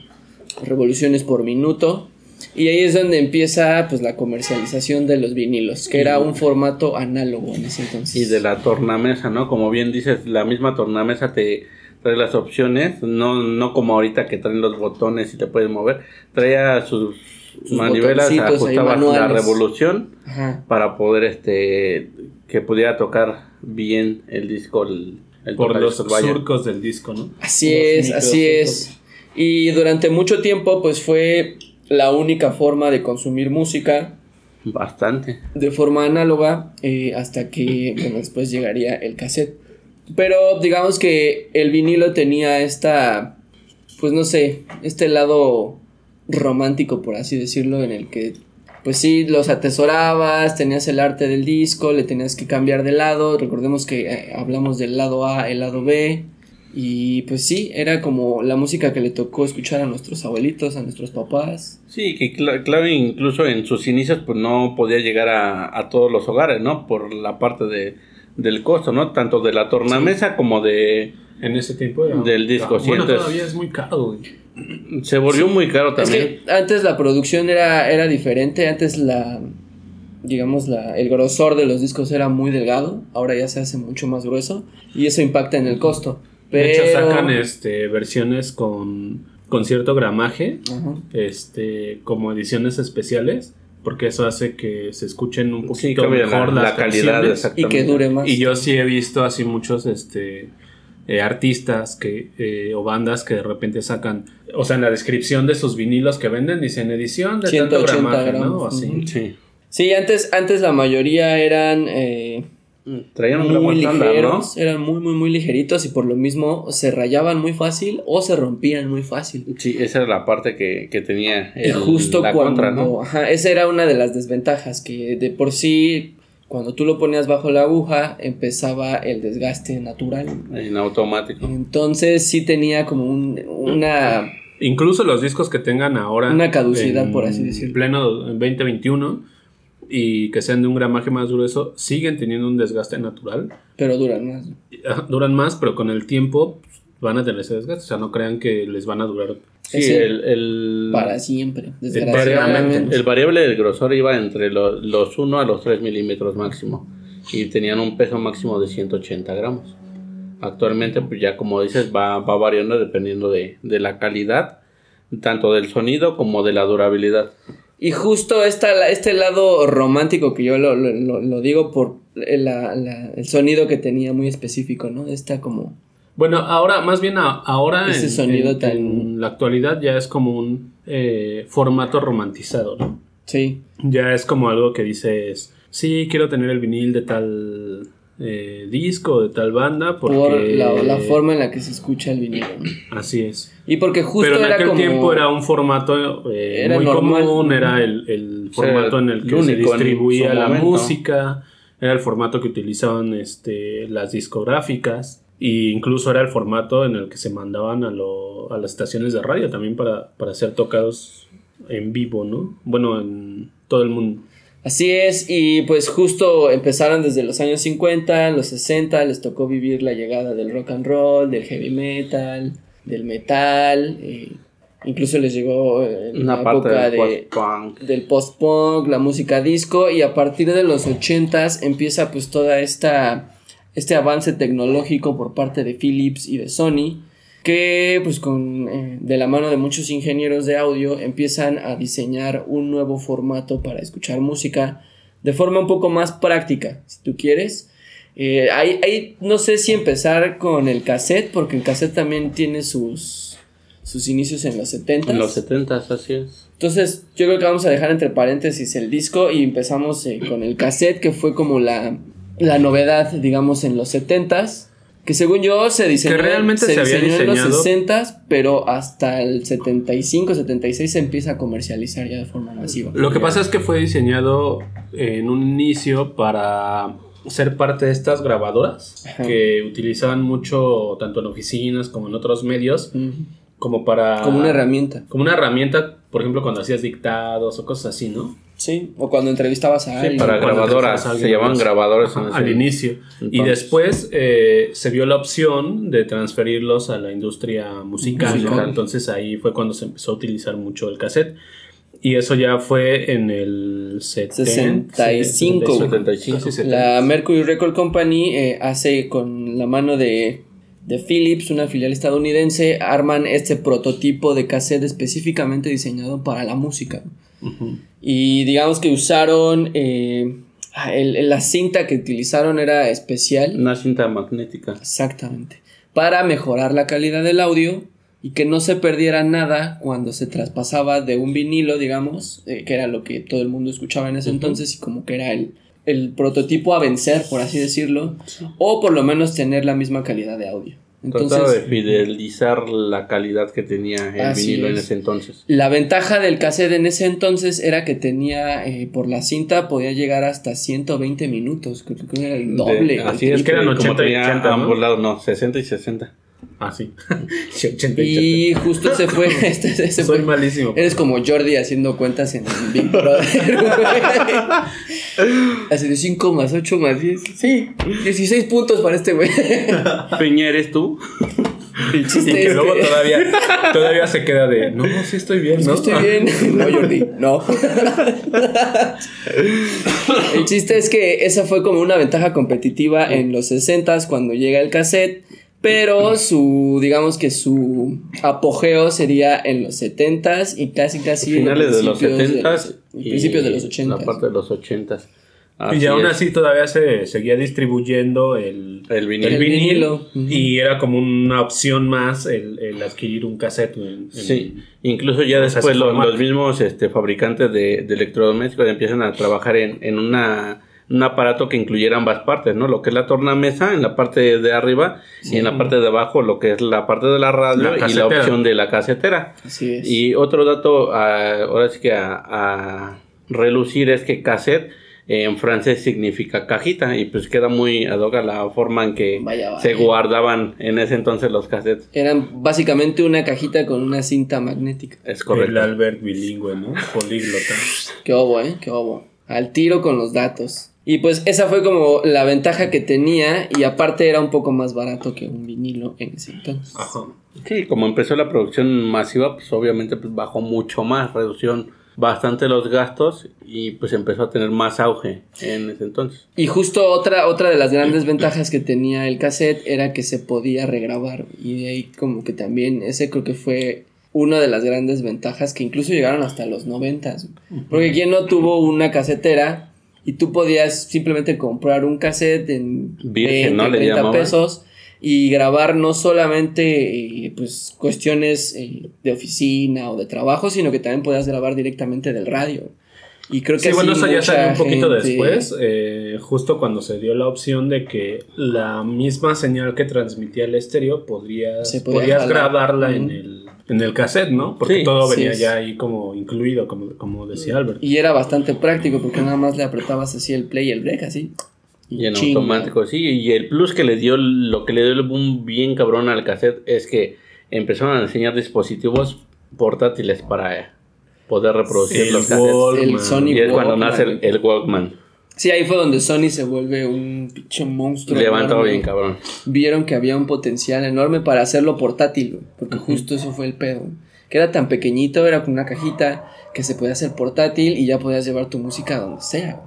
revoluciones por minuto. Y ahí es donde empieza pues la comercialización de los vinilos, que era un formato análogo en ese entonces. Y de la tornamesa, ¿no? Como bien dices, la misma tornamesa te trae las opciones, no, no como ahorita que traen los botones y te puedes mover, traía sus, Sus manivelas, ajustabas la revolución Ajá. para poder este que pudiera tocar bien el disco, el, el Por los surcos del disco, ¿no? Así Los es, así es. Y durante mucho tiempo pues fue la única forma de consumir música Bastante. de forma análoga eh, hasta que bueno, después llegaría el cassette. Pero digamos que el vinilo tenía esta, pues no sé, este lado romántico, por así decirlo, en el que, pues sí, los atesorabas, tenías el arte del disco, le tenías que cambiar de lado. Recordemos que eh, hablamos del lado A, el lado B. Y pues sí, era como la música que le tocó escuchar a nuestros abuelitos, a nuestros papás. Sí, que cl- claro, incluso en sus inicios pues no podía llegar a, a todos los hogares, ¿no? Por la parte de, del costo, ¿no? Tanto de la tornamesa como de... En ese tiempo era. Del disco, sí, Bueno, entonces- todavía es muy caro, güey. Se volvió muy caro Es también. que antes la producción era, era diferente, antes la, digamos, la, el grosor de los discos era muy delgado, ahora ya se hace mucho más grueso y eso impacta en el costo. Pero... De hecho, sacan este, versiones con, con cierto gramaje, Ajá. este, como ediciones especiales, porque eso hace que se escuchen un poquito la, mejor la las calidad. canciones. Y que dure más. Y yo sí he visto así muchos este, eh, artistas que, eh, o bandas que de repente sacan, o sea, en la descripción de sus vinilos que venden, dicen edición de tanto 180 gramaje, ¿no? gramos, O así. Sí. Sí, antes, antes la mayoría eran eh, Traían un muy estándar, ¿no? ligeros, eran muy, muy, muy ligeritos y por lo mismo se rayaban muy fácil o se rompían muy fácil. Sí, esa era la parte que, que tenía el- justo la cuando. contra, ¿no? Ajá, esa era una de las desventajas, que de por sí, cuando tú lo ponías bajo la aguja, empezaba el desgaste natural. En automático. Entonces sí tenía como un- una. Incluso los discos que tengan ahora. Una caducidad, en por así decirlo. Pleno 2021 y que sean de un gramaje más grueso, siguen teniendo un desgaste natural. Pero duran más. Duran más, pero con el tiempo pues, van a tener ese desgaste. O sea, no crean que les van a durar. Sí, el, el, Para siempre, desgraciadamente. el variable del grosor iba entre lo- los 1 a los 3 milímetros máximo. Y tenían un peso máximo de 180 gramos. Actualmente, pues ya como dices, va, va variando dependiendo de, de la calidad, tanto del sonido como de la durabilidad. Y justo esta, este lado romántico que yo lo, lo- lo- digo por la- la- el sonido que tenía muy específico, ¿no? Esta como... Bueno, ahora, más bien a- ahora Ese en, sonido en- tan- en la actualidad ya es como un eh, formato romantizado, ¿no? Sí. Ya es como algo que dices, sí, quiero tener el vinil de tal eh, disco, de tal banda, porque... Por la, la forma en la que se escucha el vinilo. Así es. Y porque justo Pero en era aquel como... tiempo era un formato eh, Era muy normal. común, era el, el O sea, formato en el que el se distribuía la momento. música, era el formato que utilizaban este, las discográficas e incluso era el formato en el que se mandaban a, lo, a las estaciones de radio también para, para ser tocados en vivo, ¿no? Bueno, en todo el mundo. Así es, y pues justo empezaron desde los años 50, los 60, les tocó vivir la llegada del rock and roll, del heavy metal, del metal, eh, incluso les llegó eh, Una la parte época del de, post-punk. del post-punk, la música disco, y a partir de los 80s empieza pues toda esta, este avance tecnológico por parte de Philips y de Sony, que pues con eh, de la mano de muchos ingenieros de audio empiezan a diseñar un nuevo formato para escuchar música de forma un poco más práctica, si tú quieres. Eh, ahí, ahí no sé si empezar con el cassette, porque el cassette también tiene sus, sus inicios en los 70. En los 70, así es. Entonces, yo creo que vamos a dejar entre paréntesis el disco y empezamos eh, con el cassette, que fue como la, la novedad, digamos, en los 70s. Que según yo se diseñó, Que realmente se había diseñó en los diseñado. 60s, pero hasta el 75, 76 se empieza a comercializar ya de forma masiva. Lo que pasa es que fue diseñado en un inicio para ser parte de estas grabadoras Ajá. que utilizaban mucho tanto en oficinas como en otros medios como para Como una herramienta. como una herramienta por ejemplo cuando hacías dictados o cosas así no Sí, o cuando entrevistabas a Sí, alguien. para grabadoras. Se llaman más. grabadores. Ajá, al inicio y después eh, se vio la opción de transferirlos a la industria musical, Musical. ¿no? entonces ahí fue cuando se empezó a utilizar mucho el cassette y eso ya fue en el 70, 65. 75. casi 70. La Mercury Record Company eh, hace con la mano de, de Philips, una filial estadounidense, arman este prototipo de cassette específicamente diseñado para la música. Y digamos que usaron, eh, ah, el- el- la cinta que utilizaron era especial, Una cinta magnética. exactamente, para mejorar la calidad del audio y que no se perdiera nada cuando se traspasaba de un vinilo, digamos, eh, que era lo que todo el mundo escuchaba en ese entonces y como que era el, el prototipo a vencer, por así decirlo, o por lo menos tener la misma calidad de audio. Trataba de Entonces, fidelizar la calidad que tenía el vinilo en es. ese entonces. la ventaja del cassette en ese entonces era que tenía, eh, por la cinta, podía llegar hasta 120 minutos, creo que era el doble. De- el así es que eran como 80 y tenía 80, ¿no? ambos lados, no, 60 y 60. Ah sí Sí, 80 y Y justo se fue, este, se 80. fue soy malísimo Eres como Jordi haciendo cuentas en el Big Brother. Así de 5 más 8 más 10. Sí, 16 puntos para este güey. Peña, ¿eres tú? El y chiste que es luego que. todavía todavía se queda de no sí estoy bien no Estoy bien. No, Jordi, no. El chiste es que esa fue como una ventaja competitiva en los 60s cuando llega el cassette. Pero su, digamos que su apogeo sería en los 70s y casi casi Finales de los principios 70 los- en principios de los 80s. La parte de los 80 y aún así todavía se seguía distribuyendo el, El vinilo. el El vinil, vinilo. Y era como una opción más el, el adquirir un cassette en- en- Sí, incluso ya después ese lo- formato. los mismos este, fabricantes de, de electrodomésticos empiezan a trabajar en, en una, un aparato que incluyera ambas partes, ¿no? Lo que es la tornamesa en la parte de arriba y en la parte de abajo lo que es la parte de la radio La y la opción de la casetera. Así es. Y otro dato, ah, ahora sí que a, a relucir es que cassette en francés significa cajita y pues queda muy ad hoc a la forma en que Vaya, vaya. se guardaban en ese entonces los cassettes. Eran básicamente una cajita con una cinta magnética. Es el correcto. Albert bilingüe no políglota Qué obo, ¿eh? Qué obo. Al tiro con los datos. Y pues esa fue como la ventaja que tenía y aparte era un poco más barato que un vinilo en ese entonces. Ajá. Sí, como empezó la producción masiva, pues obviamente pues bajó mucho más, reducieron bastante los gastos y pues empezó a tener más auge en ese entonces. Y justo otra, otra de las grandes ventajas que tenía el cassette era que se podía regrabar. Y de ahí como que también ese creo que fue una de las grandes ventajas que incluso llegaron hasta los noventas. Porque quien no tuvo una casetera y tú podías simplemente comprar un cassette en Virgen, 20, ¿no? Le 30 llamaban. pesos y grabar no solamente eh, pues cuestiones eh, de oficina o de trabajo, sino que también podías grabar directamente del radio. Y creo que Sí, bueno, eso ya salió un poquito gente- después, eh, justo cuando se dio la opción de que la misma señal que transmitía el estéreo podrías, Se podía podías jalar. grabarla en, el, en el cassette, ¿no? Porque Sí, todo sí venía es. ya ahí como incluido, como, como decía Albert. Y era bastante práctico porque nada más le apretabas así el play y el break, así. Y en Chinga. automático, sí. Y el plus que le dio, lo que le dio el boom bien cabrón al cassette es que empezaron a enseñar dispositivos portátiles para poder reproducir El los cassettes. Walkman. El Sony Y es cuando Walkman. nace el, el Walkman. Sí, ahí fue donde Sony se vuelve un pinche monstruo. Enorme. bien cabrón. Vieron que había un potencial enorme para hacerlo portátil, güey, porque justo eso fue el pedo. Que era tan pequeñito, era con una cajita que se podía hacer portátil y ya podías llevar tu música donde sea.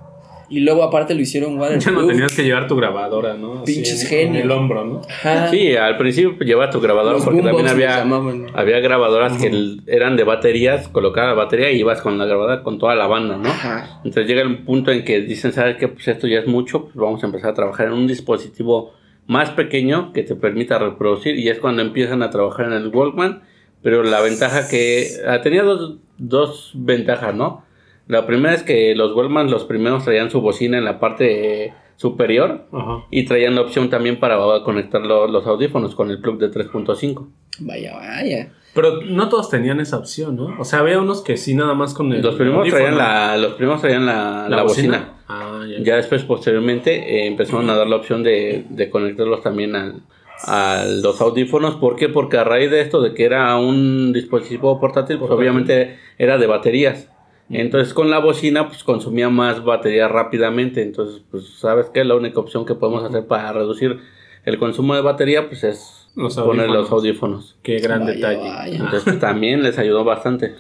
Y luego aparte lo hicieron Ya waterproof. no tenías que llevar tu grabadora, ¿no? Así Pinches en- genio. En el hombro, ¿no? Ajá. Sí, al principio lleva tu grabadora Los porque también había, llamaban. había grabadoras que eran de baterías, colocaba la batería y ibas con la grabadora con toda la banda, ¿no? Ajá. Entonces llega el punto en que dicen, ¿sabes qué? Pues esto ya es mucho, pues vamos a empezar a trabajar en un dispositivo más pequeño que te permita reproducir y es cuando empiezan a trabajar en el Walkman, pero la ventaja que ah, tenía dos, dos ventajas, ¿no? La primera es que los Walkman los primeros traían su bocina en la parte superior Ajá. y traían la opción también para conectar lo- los audífonos con el plug de 3.5. Vaya, vaya. Pero no todos tenían esa opción, ¿no? O sea, había unos que sí, nada más con el. Los primeros traían la, los primeros traían la, la bocina. Ah, ya. Ya después, posteriormente, eh, empezaron a dar la opción de, de conectarlos también al- a los audífonos. ¿Por qué? Porque a raíz de esto, de que era un dispositivo portátil, pues Portátil. obviamente era de baterías. Entonces con la bocina pues consumía más batería rápidamente. Entonces pues sabes que la única opción que podemos hacer para reducir el consumo de batería pues es Los poner los audífonos. Qué gran Vaya, detalle. vaya. Entonces también les ayudó bastante.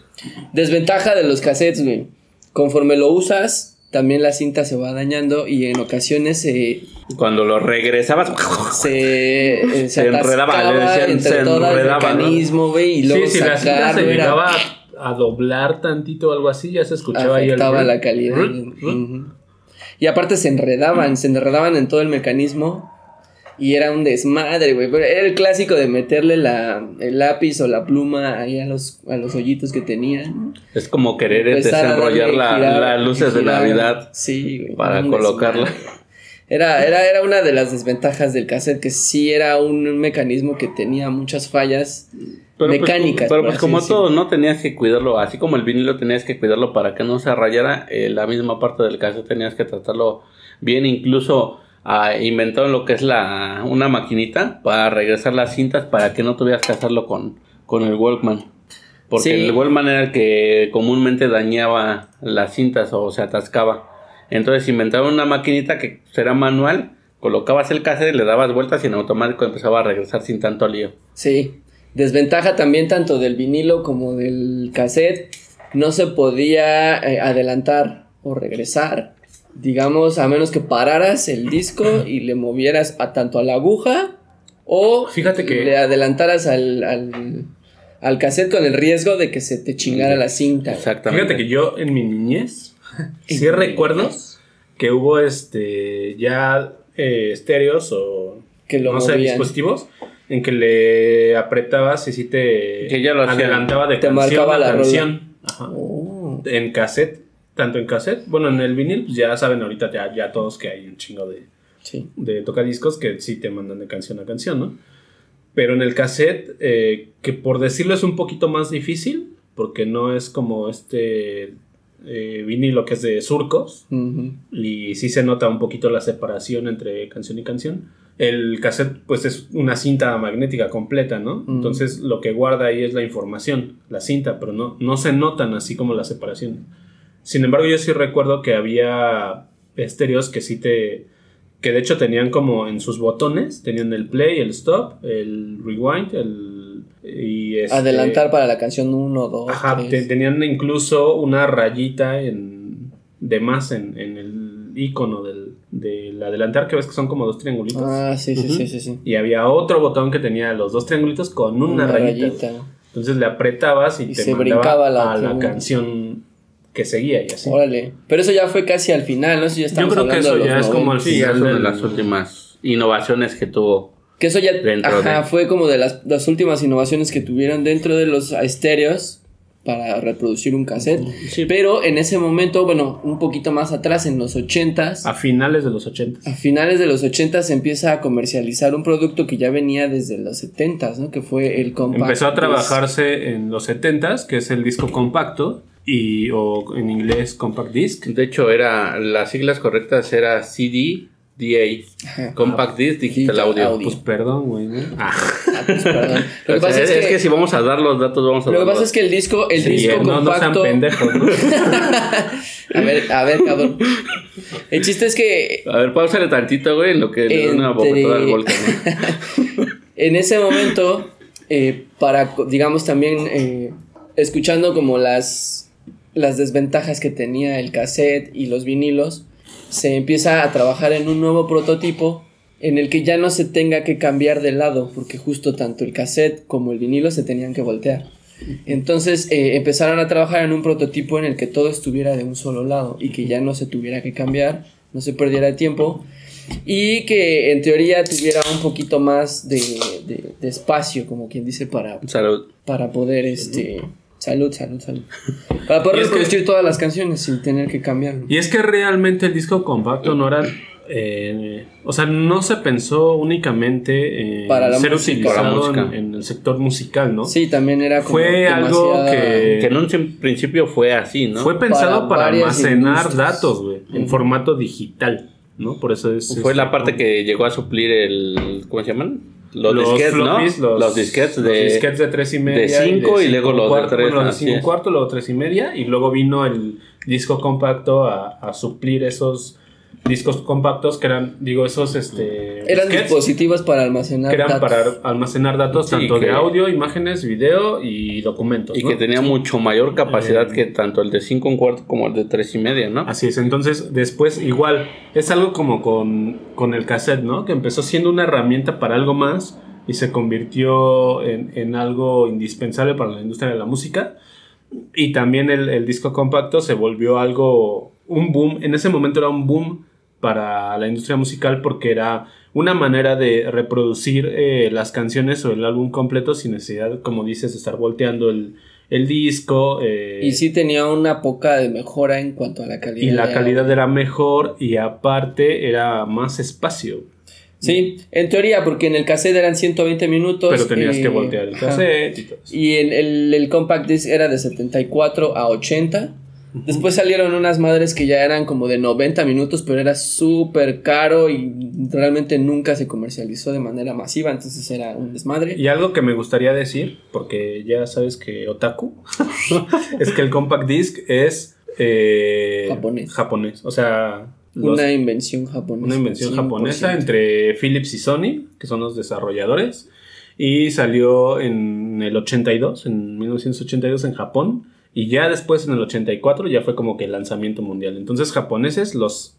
Desventaja de los cassettes, güey. Conforme lo usas, también la cinta se va dañando y en ocasiones se Cuando lo regresabas se, eh, se, Se enredaba, atascaba le decían, entre se todo enredaba, el ¿no? mecanismo, güey, y luego sí, si la cinta se era- llegaba a, doblar tantito o algo así, ya se escuchaba ahí el. afectaba la calidad. Y aparte se enredaban, se enredaban en todo el mecanismo y era un desmadre, güey. Pero Era el clásico de meterle la, el lápiz o la pluma ahí a los, a los hoyitos que tenían. es como querer desenrollar darle, la- girar, las luces de. Navidad. Sí, güey. para un colocarla. desmadre. Era, era, era una de las desventajas del cassette, que sí era un mecanismo que tenía muchas fallas Pero pues, mecánicas. pero por pues como decirlo. todo, ¿no? Tenías que cuidarlo, así como el vinilo tenías que cuidarlo para que no se rayara, eh, la misma parte del cassette tenías que tratarlo bien, incluso ah, inventaron lo que es la una maquinita para regresar las cintas para que no tuvieras que hacerlo con, con el Walkman. Porque Sí. el Walkman era el que comúnmente dañaba las cintas o se atascaba. Entonces inventaron una maquinita que era manual, colocabas el cassette, le dabas vueltas y en automático empezaba a regresar sin tanto lío. Sí. Desventaja también tanto del vinilo como del cassette. No se podía eh, adelantar o regresar. Digamos, a menos que pararas el disco y le movieras a tanto a la aguja o Fíjate que- le adelantaras al, al, al cassette con el riesgo de que se te chingara la cinta. Exactamente. Fíjate que yo en mi niñez sí recuerdo que hubo este ya eh, estéreos o Que lo no sé, dispositivos en que le apretabas y sí te Que ya lo adelantaba de Te canción marcaba a la canción. Ajá. Oh. En cassette, tanto en cassette, bueno, en el vinil, pues ya saben ahorita ya, ya todos que hay un chingo de, Sí. de tocadiscos que sí te mandan de canción a canción, ¿no? Pero en el cassette, eh, que por decirlo es un poquito más difícil, porque no es como este eh, vinilo que es de surcos, y sí se nota un poquito la separación entre canción y canción. El cassette, pues es una cinta magnética completa, ¿no? Mm. Entonces lo que guarda ahí es la información, la cinta, pero no, no se notan así como la separación. Sin embargo, yo sí recuerdo que había estéreos que sí te. que de hecho tenían como en sus botones, tenían el play, el stop, el rewind, el. y este- Adelantar para la canción 1, 2, Ajá, te- tenían incluso una rayita en, de más en, en el icono del, del adelantar, que ves que son como dos triangulitos. Ah, sí, sí, Ujú. sí, sí, sí. Y había otro botón que tenía los dos triangulitos con una, rayita. Entonces le apretabas y, Y te se mandaba brincaba la a la canción que seguía y así. Órale. Pero eso ya fue casi al final, ¿no? Eso ya estamos creo que eso ya es como el 90. Sí, ya final de las últimas innovaciones que tuvo. Que eso ya ajá, de- fue como de las, las últimas innovaciones que tuvieron dentro de los estéreos para reproducir un cassette. Sí. Pero en ese momento, bueno, un poquito más atrás, en los 80s, A finales de los 80. a finales de los 80 se empieza a comercializar un producto que ya venía desde los 70s, ¿no? Que fue el compact. Empezó a disc. trabajarse en los 70s, que es el disco compacto, y, o en inglés compact disc. De hecho, era las siglas correctas era CD DA. Compact Disc Digital, Digital Audio. Audio. Pues perdón, güey. ¿no? Ah, Ah, pues, perdón. Lo que pasa es, es es que, si vamos a dar los datos, vamos a lo que pasa es que el disco, el sí, disco no, no sean compacto. pendejos, ¿no? a ver, a ver, cabrón. El chiste es que A ver, pausale tantito, güey, en lo que le da una Entre- bofetada al volcán. ¿no? en ese momento, eh, para, digamos, también eh, escuchando como las, las desventajas que tenía el cassette y los vinilos, se empieza a trabajar en un nuevo prototipo en el que ya no se tenga que cambiar de lado, porque justo tanto el cassette como el vinilo se tenían que voltear. Entonces eh, empezaron a trabajar en un prototipo en el que todo estuviera de un solo lado y que ya no se tuviera que cambiar, no se perdiera tiempo y que en teoría tuviera un poquito más de, de- de espacio, como quien dice, para, Salud. para poder, este... Salud, salud, salud. Para poder que- reproducir todas las canciones sin tener que cambiarlo. Y es que realmente el disco compacto no era. eh, o sea, no se pensó únicamente en Para la ser música. utilizado Para la música. en, en el sector musical, ¿no? Sí, también era como Fue algo que, Que en un principio fue así, ¿no? fue pensado Para almacenar industrias. datos, güey, en formato digital, ¿no? Por eso es. Fue es- la parte que llegó a suplir el. ¿Cómo se llaman? Los, los floppies, ¿no? los, Los, disquetes los de. disquetes de tres y media. de cinco y luego cinco los de cuarto, tres, bueno, de así cinco es. cuarto, luego tres y media. Y luego vino el disco compacto a, a suplir esos discos compactos que eran, digo, esos este. Eran dispositivos para almacenar que eran datos. para almacenar datos Sí, tanto de audio, imágenes, video y documentos. Y ¿no? que tenía mucho mayor capacidad Eh, que tanto el de 5 un cuarto como el de 3 y media, ¿no? Así es, entonces después igual es algo como con, con el cassette, ¿no? Que empezó siendo una herramienta para algo más y se convirtió en, en algo indispensable para la industria de la música. Y también el, el disco compacto se volvió algo, un boom, en ese momento era un boom para la industria musical porque era una manera de reproducir eh, las canciones o el álbum completo sin necesidad, como dices, de estar volteando el, el disco. eh, Y sí tenía una poca de mejora en cuanto a la calidad. y la calidad era mejor y aparte era más espacio. Sí, en teoría, porque en el cassette eran 120 minutos. Pero tenías eh, que voltear el ajá. cassette y todo eso. Y el, el, el compact disc era de 74 a 80. Después salieron unas madres que ya eran como de 90 minutos, pero era súper caro y realmente nunca se comercializó de manera masiva, entonces era un desmadre. Y algo que me gustaría decir, porque ya sabes que otaku, es que el compact disc es eh, Japonés. japonés. O sea, los- Una invención japonesa. una invención 100%. japonesa entre Philips y Sony, que son los desarrolladores. Y salió en el 82, en 1982 en Japón. Y ya después, en el 84, ya fue como que el lanzamiento mundial. Entonces, japoneses los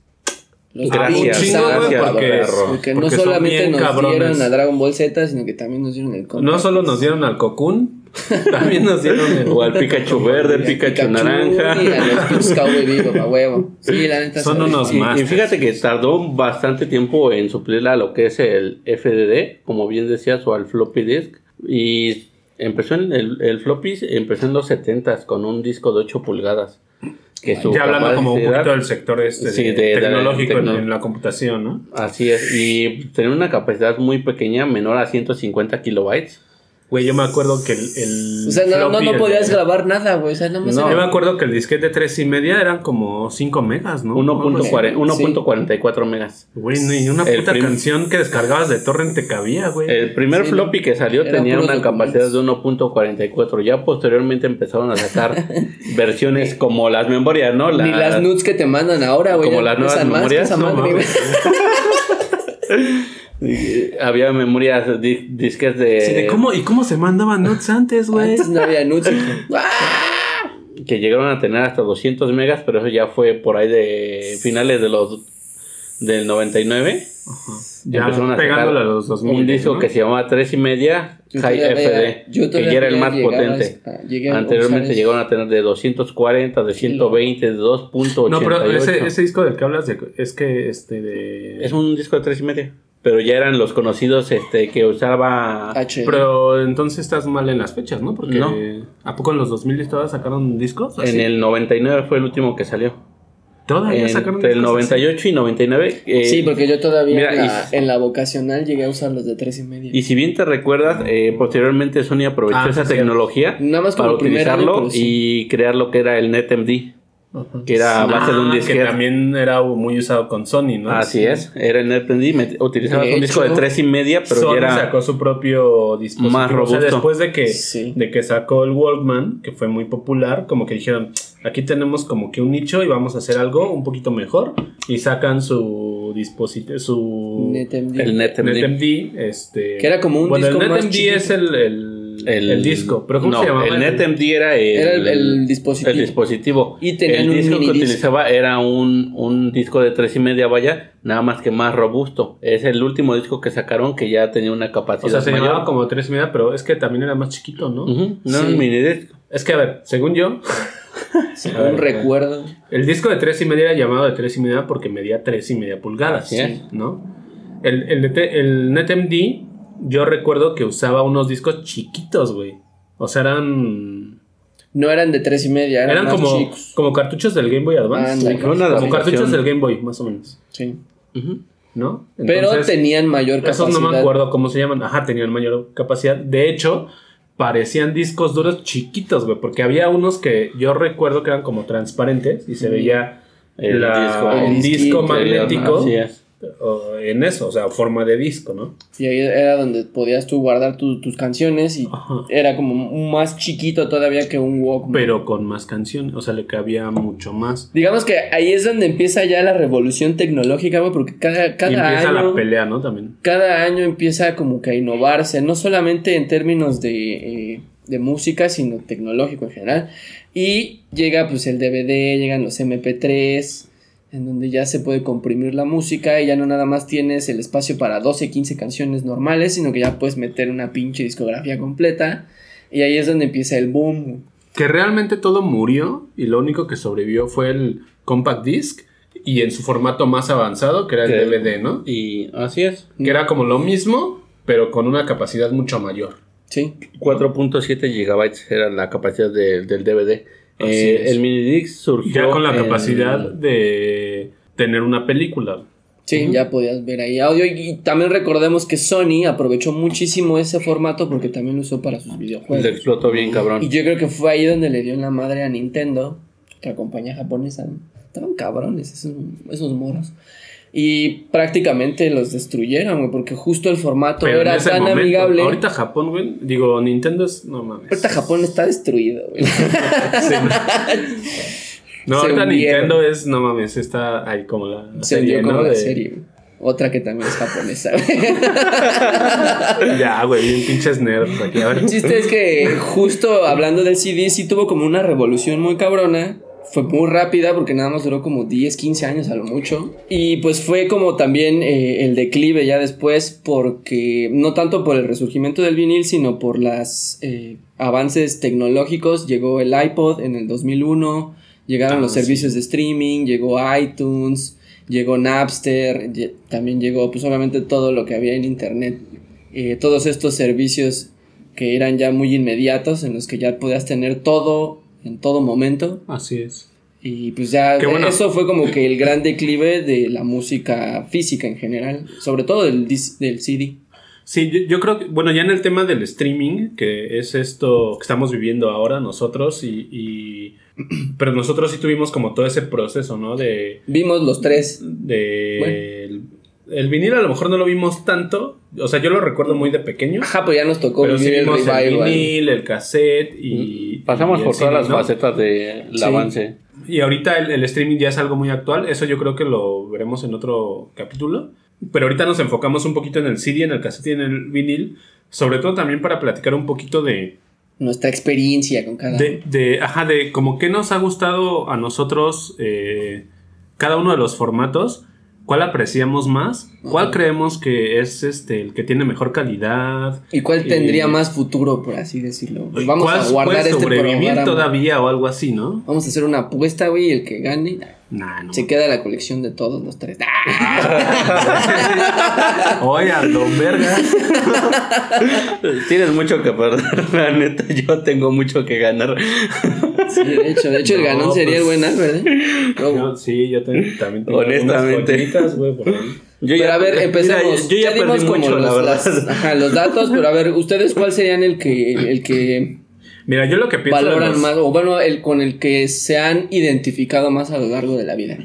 Los Gracias, gracias. Porque no Porque solamente nos cabrones. dieron a Dragon Ball Z, sino que también nos dieron el compact No solo nos dieron al Cocoon, también nos dieron el, O al Pikachu verde, el Y Pikachu, Y naranja. a los Cowboy Vivo, a huevo. Sí, la neta. Son unos más. Y fíjate que tardó bastante tiempo en suplirle a lo que es el FDD, como bien decías, o al floppy disk. Y empezó en el, el floppy empezó en los 70s con un disco de 8 pulgadas. Que su ya hablando como un poquito del sector este Sí, de- de- de- tecnológico en- tecno- en, la computación, ¿no? Así es, y tenía una capacidad muy pequeña, menor a 150 kilobytes. Güey, yo me acuerdo que el. el O sea, no, no, no el- podías grabar nada, güey. O sea, nada más No, Yo me acuerdo que el disquete de 3 y media eran como 5 megas, ¿no? Algo así. 1.40 Sí. 1.44 megas. Güey, ni una El puta prim- canción que descargabas de torrent te cabía, güey. El primer Sí, floppy que salió tenía una capacidad de 1.44. Ya posteriormente empezaron a sacar versiones como las memorias, ¿no? Ni las nudes que te mandan ahora, güey. Como las nuevas más memorias, esa no madre, Había memorias di- disques de, Sí, de cómo, ¿Y cómo se mandaban notes antes, güey. Antes no había. ¡Ah! que llegaron a tener hasta 200 megas, pero eso ya fue por ahí de finales de los del 99. Ya Empezaron a pegándole a sacar los 2000. un disco ¿no? que se llamaba 3 y media High FD, que ya era el más potente. a- a Anteriormente llegaron a tener de 240, de 120, de 2.88. No, pero ese, ese disco del que hablas de, es que este de. Es un disco de 3 y media. Pero ya eran los conocidos este que usaba H. Pero entonces estás mal en las fechas, ¿no? Porque No. ¿a poco en los 2000 todavía sacaron discos? en el 99 fue el último que salió. Todavía sacaron Entre el discos así? 98 y 99. eh, Sí, porque yo todavía mira, en, la, y- en la vocacional llegué a usar los de tres y media. Y si bien te recuerdas, eh, posteriormente Sony aprovechó Ah, esa sí, tecnología Nada más como para año, utilizarlo sí. y crear lo que era el NetMD. Que era a base de un Ah, que disquete. también era muy usado con Sony, ¿no? Así es, era en NetMD, De un disco de hecho, tres y media, pero Sony ya era sacó su propio dispositivo. más O sea, robusto. después de que, Sí. de que sacó el Walkman, que fue muy popular, como que dijeron, aquí tenemos como que un nicho y vamos a hacer algo un poquito mejor. Y sacan su dispositivo, su NetMD. el NetMD. NetMD, este... Que era como un bueno, disco el NetMD es el, el, el disco, pero ¿cómo no, se llamaba? El NetMD era el, Era el- el dispositivo. el dispositivo. Y tenían el un disco que utilizaba era un, un disco de tres y media vaya, nada más que más robusto. Es el último disco que sacaron que ya tenía una capacidad O sea, se mayor. llamaba como tres y media, pero es que también era más chiquito, ¿no? No Sí. un minidisc. Es que, a ver, según yo, Según ver, recuerdo. El disco de 3 y media era llamado de 3 y media porque medía 3 y media pulgadas. Así es. ¿No? El, el, el NetMD, yo recuerdo que usaba unos discos chiquitos, güey. O sea, eran. No eran de tres y media, eran, Eran más como, chicos. como cartuchos del Game Boy Advance. Como cartuchos del Game Boy, más o menos. Sí. ¿No? Pero tenían mayor capacidad. Esos no me acuerdo cómo se llaman. Ajá, tenían mayor capacidad. De hecho, parecían discos duros chiquitos, güey. Porque había unos que yo recuerdo que eran como transparentes y se veía El la- disco. el El disco magnético Así es. O en eso, o sea, forma de disco, ¿no? Y ahí era donde podías tú guardar tu- tus canciones y Ajá. era como más chiquito todavía que un Walkman. Pero con más canciones, o sea, le cabía mucho más. Digamos que ahí es donde empieza ya la revolución tecnológica, güey, porque cada, cada empieza año... la pelea, ¿no? También. cada año empieza como que a innovarse, no solamente en términos de, eh, de música, sino tecnológico en general. Y llega pues el DVD, llegan los MP3, en donde ya se puede comprimir la música y ya no nada más tienes el espacio para 12, 15 canciones normales, sino que ya puedes meter una pinche discografía completa. Y ahí es donde empieza el boom. Que realmente todo murió y lo único que sobrevivió fue el compact disc y en su formato más avanzado, que era el Que- DVD, ¿no? Y así es. Que era como lo mismo, pero con una capacidad mucho mayor. Sí. 4.7 gigabytes era la capacidad de- del DVD. Eh, el minidisc surgió Ya con la capacidad de tener una película. Sí, ya podías ver ahí audio. Y, y también recordemos que Sony aprovechó muchísimo ese formato porque también lo usó para sus videojuegos. Le explotó bien cabrón. Y yo creo que fue ahí donde le dio en la madre a Nintendo, otra compañía japonesa. Estaban cabrones esos, esos moros. Y prácticamente los destruyeron, güey, porque justo el formato Pero era tan momento, amigable. Ahorita Japón, güey, digo, Nintendo es, no mames. Ahorita Japón está destruido, güey. Sí. No, Se ahorita hundieron. Nintendo es, no mames, está ahí como la Se serie, hundió como ¿no? la De- serie. Otra que también es japonesa. Ya, güey, bien pinches nerds aquí. El chiste es que justo hablando del CD sí tuvo como una revolución muy cabrona. Fue muy rápida porque nada más duró como 10, 15 años a lo mucho. Y pues fue como también eh, el declive ya después porque no tanto por el resurgimiento del vinil, sino por los avances tecnológicos. Llegó el iPod en el 2001, llegaron Ah, los sí. servicios de streaming, llegó iTunes, llegó Napster, también llegó pues obviamente todo lo que había en internet. Eh, todos estos servicios que eran ya muy inmediatos, en los que ya podías tener todo en todo momento. Así es. Y pues ya Qué bueno. eso fue como que el gran declive de la música física en general, sobre todo del, del CD. Sí, yo, yo creo que, bueno, ya en el tema del streaming, que es esto que estamos viviendo ahora nosotros, y, y- pero nosotros sí tuvimos como todo ese proceso, ¿no? De, Vimos los tres. de Bueno. El, vinil a lo mejor no lo vimos tanto, o sea, yo lo recuerdo muy de pequeño, Ajá, pues ya nos tocó pero vivir el vimos el revival. vinil, el cassette y... Pasamos y el por todas las ¿no? facetas del Sí. avance. Y ahorita el, el streaming ya es algo muy actual, eso yo creo que lo veremos en otro capítulo. Pero ahorita nos enfocamos un poquito en el CD, en el cassette y en el vinil, sobre todo también para platicar un poquito de, Nuestra experiencia con cada de, de, ajá, de como que nos ha gustado a nosotros eh, cada uno de los formatos, cuál apreciamos más, cuál creemos que es este el que tiene mejor calidad, ¿Y cuál tendría Y- más futuro, por así decirlo? Pues vamos a guardar puede este sobrevivir programa. todavía o algo así, ¿no? Vamos a hacer una apuesta, güey, el que gane Nah, no. se queda la colección de todos los tres. Oye, don verga. Tienes mucho que perder, la neta. Yo tengo mucho que ganar. Sí, de hecho, de hecho el No, ganón sería el pues- buen Albert, ¿eh? No, Yo- sí, yo te- también tengo Honestamente. güey, por ahí. Yo pero a ver, mira, empecemos. yo ya, dimos perdí como mucho, los, la verdad. las- ajá, los datos, pero a ver, ¿ustedes cuál serían el que, el que Mira, yo lo que pienso. valoran los- más, o bueno, el con el que se han identificado más a lo largo de la vida.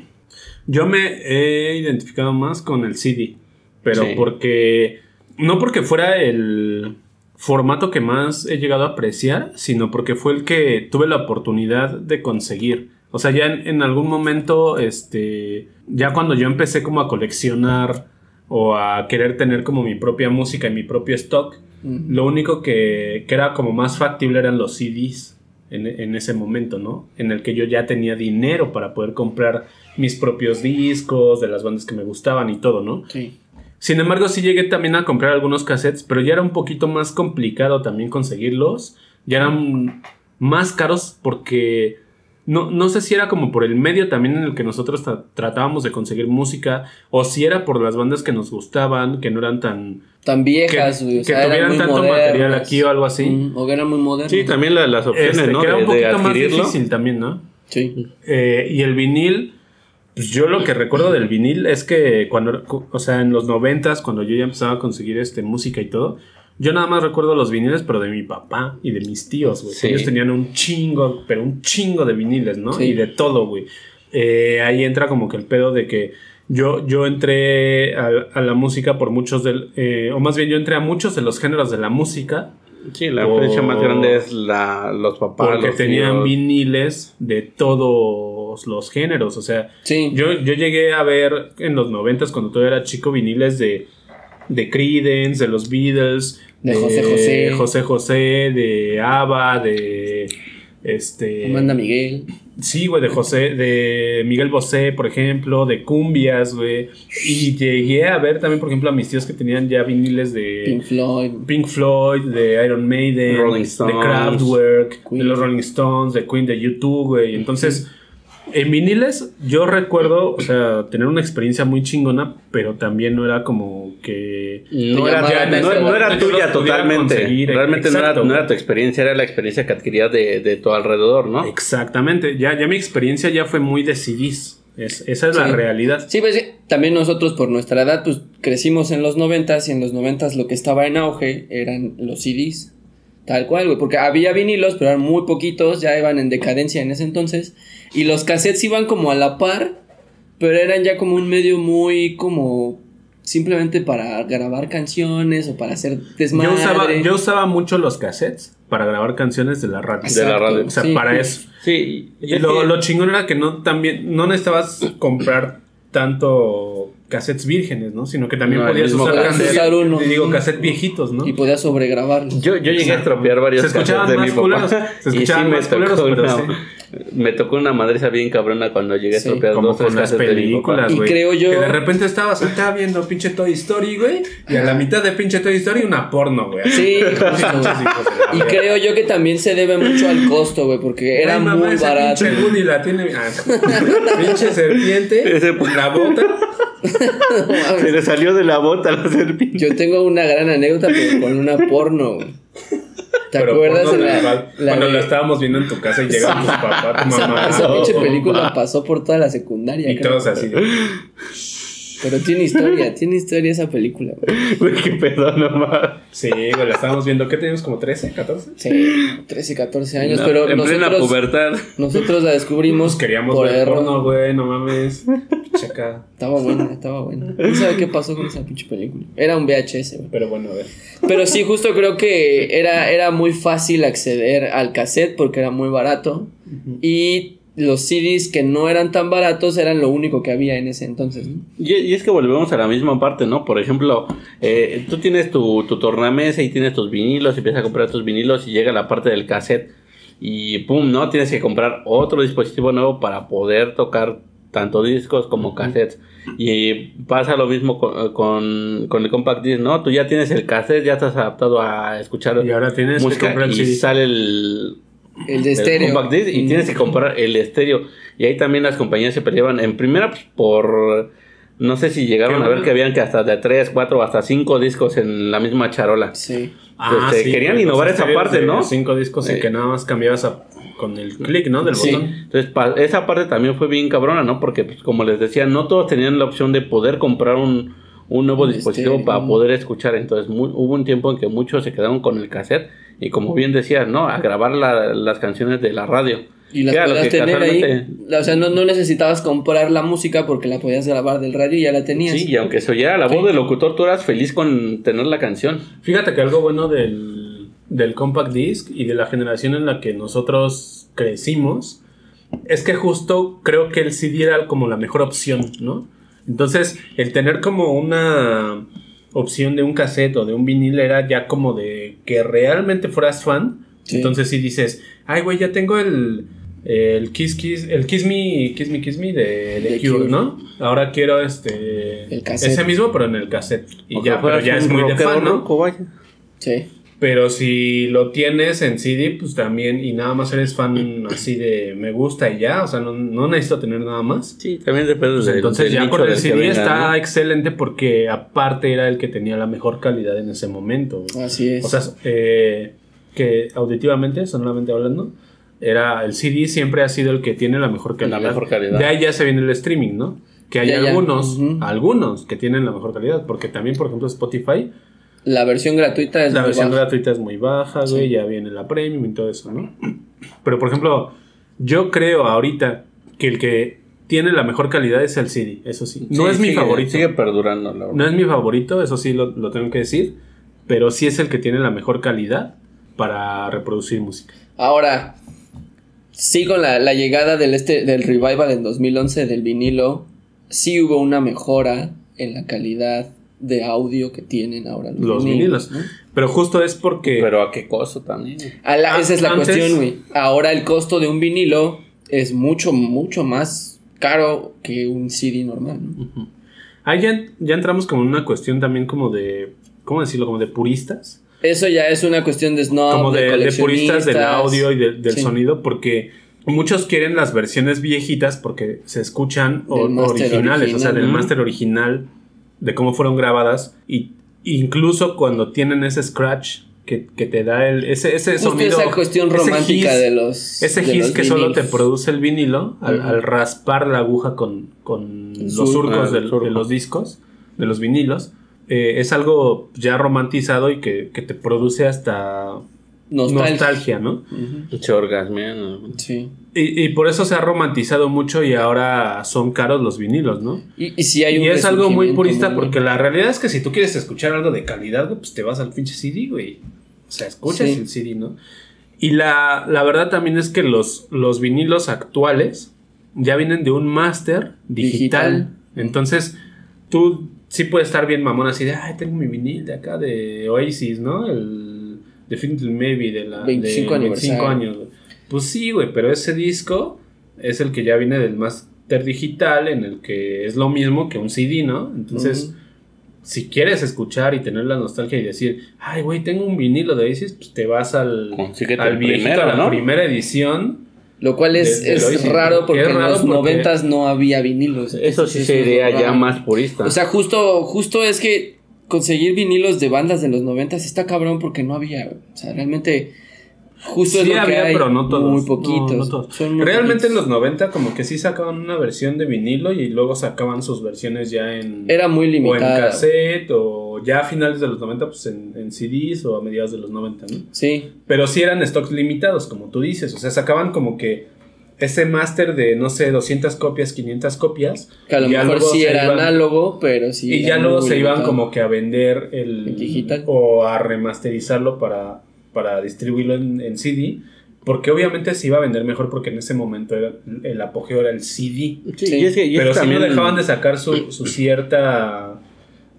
Yo me he identificado más con el CD, pero Sí. porque no porque fuera el formato que más he llegado a apreciar, sino porque fue el que tuve la oportunidad de conseguir. O sea, ya en, en algún momento, este, ya cuando yo empecé como a coleccionar o a querer tener como mi propia música y mi propio stock, Lo único que, que era como más factible eran los CDs en, en ese momento, ¿no? En el que yo ya tenía dinero para poder comprar mis propios discos de las bandas que me gustaban y todo, ¿no? Sí. Sin embargo, sí llegué también a comprar algunos cassettes, pero ya era un poquito más complicado también conseguirlos. Ya eran más caros porque no, no sé si era como por el medio también en el que nosotros tra- tratábamos de conseguir música o si era por las bandas que nos gustaban, que no eran tan... Tan que, viejas, güey. o que sea, eran tuvieran muy tanto modernas. material aquí o algo así. Mm, o que eran muy modernas. Sí, también la- las opciones, Este, ¿no? que era un de poquito más difícil también, ¿no? Sí. Eh, y el vinil, pues yo lo que recuerdo del vinil es que cuando, o sea, en los noventas, cuando yo ya empezaba a conseguir este, música y todo, yo nada más recuerdo los viniles, pero de mi papá y de mis tíos, güey. Sí. Ellos tenían un chingo, pero un chingo de viniles, ¿no? Sí. Y de todo, güey. Eh, ahí entra como que el pedo de que yo, yo entré a, a la música por muchos del, eh, o más bien yo entré a muchos de los géneros de la música Sí, la influencia más grande es la, los papás. porque los tenían tíos. viniles de todos los géneros, o sea, Sí. yo, yo llegué a ver en los noventas cuando todavía era chico viniles de, de Creedence, de los Beatles, De José José. José José, de ABBA, de este Amanda Miguel. Sí, güey, de José, de Miguel Bosé, por ejemplo, de cumbias, güey. Y llegué a ver también, por ejemplo, a mis tíos que tenían ya viniles de Pink Floyd. Pink Floyd, de Iron Maiden, Rolling de. Kraftwerk, Queen. de los Rolling Stones, de Queen, de YouTube, güey. Entonces, en viniles, yo recuerdo, o sea, tener una experiencia muy chingona, pero también no era como que. No era, no- era tuya totalmente. Realmente no era, exacto. no era tu experiencia, era la experiencia que adquirías de, de tu alrededor, ¿no? Exactamente, ya, ya mi experiencia ya fue muy de CDs. Es, esa es la realidad. Sí, pues también nosotros por nuestra edad, pues crecimos en los noventas y en los noventas lo que estaba en auge eran los CDs. Tal cual, güey, porque había vinilos, pero eran muy poquitos, ya iban en decadencia en ese entonces. Y los cassettes iban como a la par, pero eran ya como un medio muy como simplemente para grabar canciones o para hacer desmadre. Yo usaba, yo usaba mucho los cassettes para grabar canciones de la radio. De la radio. O sea, sí. para eso. Sí, Y lo, lo chingón era que no también no necesitabas comprar tanto cassettes vírgenes, ¿no? Sino que también No, podías usar cassette. cassettes, Usar uno. digo, cassettes viejitos, ¿no? Y podía sobregrabarlos. Yo, yo llegué a estropear varios Se escuchaban cassettes de más mi papá. culeros, se y sí escuchaban más culeros, pero sí. Me tocó una madriza bien cabrona cuando llegué a Sí. estropear Como dos con las películas, Y güey. creo yo- Que de repente estabas acá viendo pinche Toy Story, güey. Y a la mitad de pinche Toy Story una porno, güey. Sí, Y creo yo que también se debe mucho al costo, güey, porque era Ay, mamá, muy ese barato. Pinche Woody la tiene. ah, pinche serpiente. Ese- La bota. Se le salió de la bota la serpiente. Yo tengo una gran anécdota, pero con una porno, güey. ¿Te Pero acuerdas porno de la, la cuando de- la estábamos viendo en tu casa y llegaron tus papás, tu esa, mamá. esa pinche No, película ma. pasó por toda la secundaria. Y creo. todos así. Pero tiene historia, tiene historia esa película, güey. Güey, qué pedo nomás. Sí, güey, la estábamos viendo. ¿Qué teníamos? ¿Como 13, 14? Sí, 13, 14 años, No, pero en plena nosotros, pubertad. nosotros la descubrimos Pues queríamos por ver error. porno, güey, no mames. Checa. Estaba buena, estaba buena. No sabe qué pasó con esa pinche película. Era un VHS, güey. Pero bueno, a ver. Pero sí, justo creo que era, era muy fácil acceder al cassette porque era muy barato. Y los CDs que no eran tan baratos eran lo único que había en ese entonces. ¿no? Y, y es que volvemos a la misma parte, ¿no? Por ejemplo, eh, tú tienes tu, tu tornamesa y tienes tus vinilos, y empiezas a comprar tus vinilos y llega la parte del cassette y pum, ¿no? Tienes que comprar otro dispositivo nuevo para poder tocar tanto discos como cassettes. Y pasa lo mismo con, con, con el compact disc, ¿no? Tú ya tienes el cassette, ya estás adaptado a escuchar Y ahora tienes que música comprar el y CD. sale el, El de el estéreo. compact disc y tienes que comprar el estéreo. Y ahí también las compañías se peleaban. En primera, pues, por. No sé si llegaron ¿Qué a ver que habían que hasta de 3, 4, hasta 5 discos en la misma charola. Sí. Este, querían innovar esa parte, de ¿no? Cinco discos y que nada más cambiabas a- con el clic, ¿no? Del Sí. botón. Entonces, pa- esa parte también fue bien cabrona, ¿no? Porque, pues, como les decía, no todos tenían la opción de poder comprar un, un nuevo dispositivo para poder escuchar. Entonces mu- hubo un tiempo en que muchos se quedaron con el cassette y como bien decías, ¿no? A grabar la- las canciones de la radio. Y las podías tener ahí. O sea, no, no necesitabas comprar la música porque la podías grabar del radio y ya la tenías. Sí, y aunque se oyera la voz del locutor, tú eras feliz con tener la canción. Fíjate que algo bueno del, del compact disc y de la generación en la que nosotros crecimos es que justo creo que el CD era como la mejor opción, ¿no? Entonces, el tener como una opción de un cassette o de un vinil era ya como de que realmente fueras fan. Sí. Entonces, si dices, ay, güey, ya tengo el, el Kiss Kiss, el Kiss Me, Kiss Me, Kiss Me de, de De Cure, Cure. ¿no? Ahora quiero este. El cassette. Ese mismo, pero en el cassette. Y ya, pero ya es muy de fan, ¿no? vaya. Sí. Pero si lo tienes en CD, pues también, y nada más eres fan así de me gusta y ya, o sea, no, no necesito tener nada más. Sí, también depende Pues del- entonces ya con el CD venga, está ¿no? excelente porque aparte era el que tenía la mejor calidad en ese momento. Así es. O sea, eh, que auditivamente, sonoramente hablando, era el CD siempre ha sido el que tiene la mejor La calidad. mejor calidad. De ahí ya se viene el streaming, ¿no? Que hay Ya, ya. algunos, Ujú. algunos que tienen la mejor calidad, porque también, por ejemplo, Spotify la versión gratuita es la muy versión baja. gratuita es muy baja, güey, Sí. ya viene la premium y todo eso, ¿no? Pero por ejemplo, yo creo ahorita que el que tiene la mejor calidad es el CD, eso sí. No Sí, es mi favorito. Sigue perdurando, la verdad. No es mi favorito, eso sí lo, lo tengo que decir, pero sí es el que tiene la mejor calidad para reproducir música. Ahora, sí con la, la llegada del, este, del revival en 2011 del vinilo, sí hubo una mejora en la calidad de audio que tienen ahora los, Los vinilos. ¿no? Pero justo es porque Pero a qué costo también. A la- esa es la antes- cuestión, güey. Ahora el costo de un vinilo es mucho, mucho más caro que un CD normal, ¿no? ahí ya, ya entramos como en una cuestión también como de, ¿cómo decirlo? Como de puristas. Eso ya es una cuestión de snob, como de, de puristas del audio y de- del Sí. sonido, porque muchos quieren las versiones viejitas porque se escuchan o- originales, o sea, del máster original, de cómo fueron grabadas, y incluso cuando tienen ese scratch que, que te da el, ese, ese sonido. esa cuestión ese romántica hiss- de los. Ese de los que solo te produce el vinilo al, raspar la aguja con, con los surco. surcos Ah, del- el surco. de los discos, de los vinilos, eh, es algo ya romantizado y que, que te produce hasta Nostalgia. nostalgia, ¿no? Se orgasmean. ¿no? Sí. Y, y por eso se ha romantizado mucho y ahora son caros los vinilos, ¿no? Y, y sí hay un Y es algo muy purista muy- porque la realidad es que si tú quieres escuchar algo de calidad, pues te vas al pinche CD, güey. O sea, escuchas Sí. el CD, ¿no? Y la, la verdad también es que los, los vinilos actuales ya vienen de un máster digital. Digital. Entonces, tú sí puedes estar bien mamón así de, ay, tengo mi vinil de acá de Oasis, ¿no? El Definitive Maybe de la... 25 de aniversario. años. güey. Pues sí, güey, pero ese disco es el que ya viene del máster digital en el que es lo mismo que un CD, ¿no? Entonces, si quieres escuchar y tener la nostalgia y decir, ay, güey, tengo un vinilo de Oasis, pues te vas al, Consíguete al viejito, primero, a la ¿no? primera edición. Lo cual es, es Oasis. raro porque Es en los noventas no había vinilos. Eso sí sería ya más purista. O sea, justo, justo es que conseguir vinilos de bandas de los noventas está cabrón porque no había. O sea, realmente. Justo es Sí lo que había, hay. pero no todos. Muy poquitos. No, no todos. Son muy Realmente en los 90 como que sí sacaban una versión de vinilo y luego sacaban sus versiones ya en... Era muy o en limitada. cassette o ya a finales de los 90 pues en, en CDs o a mediados de los 90, ¿no? Sí. Pero sí eran stocks limitados, como tú dices. O sea, sacaban como que ese máster de, no sé, 200 copias, 500 copias. Que a lo mejor sí era iban- análogo, pero sí. Y ya luego se iban como que a vender el... El digital. O a remasterizarlo para, para distribuirlo en, en CD. Porque obviamente se iba a vender mejor porque en ese momento era- el apogeo era el CD. Sí, sí. y es que- y es Pero que sí no dejaban de sacar su, su cierta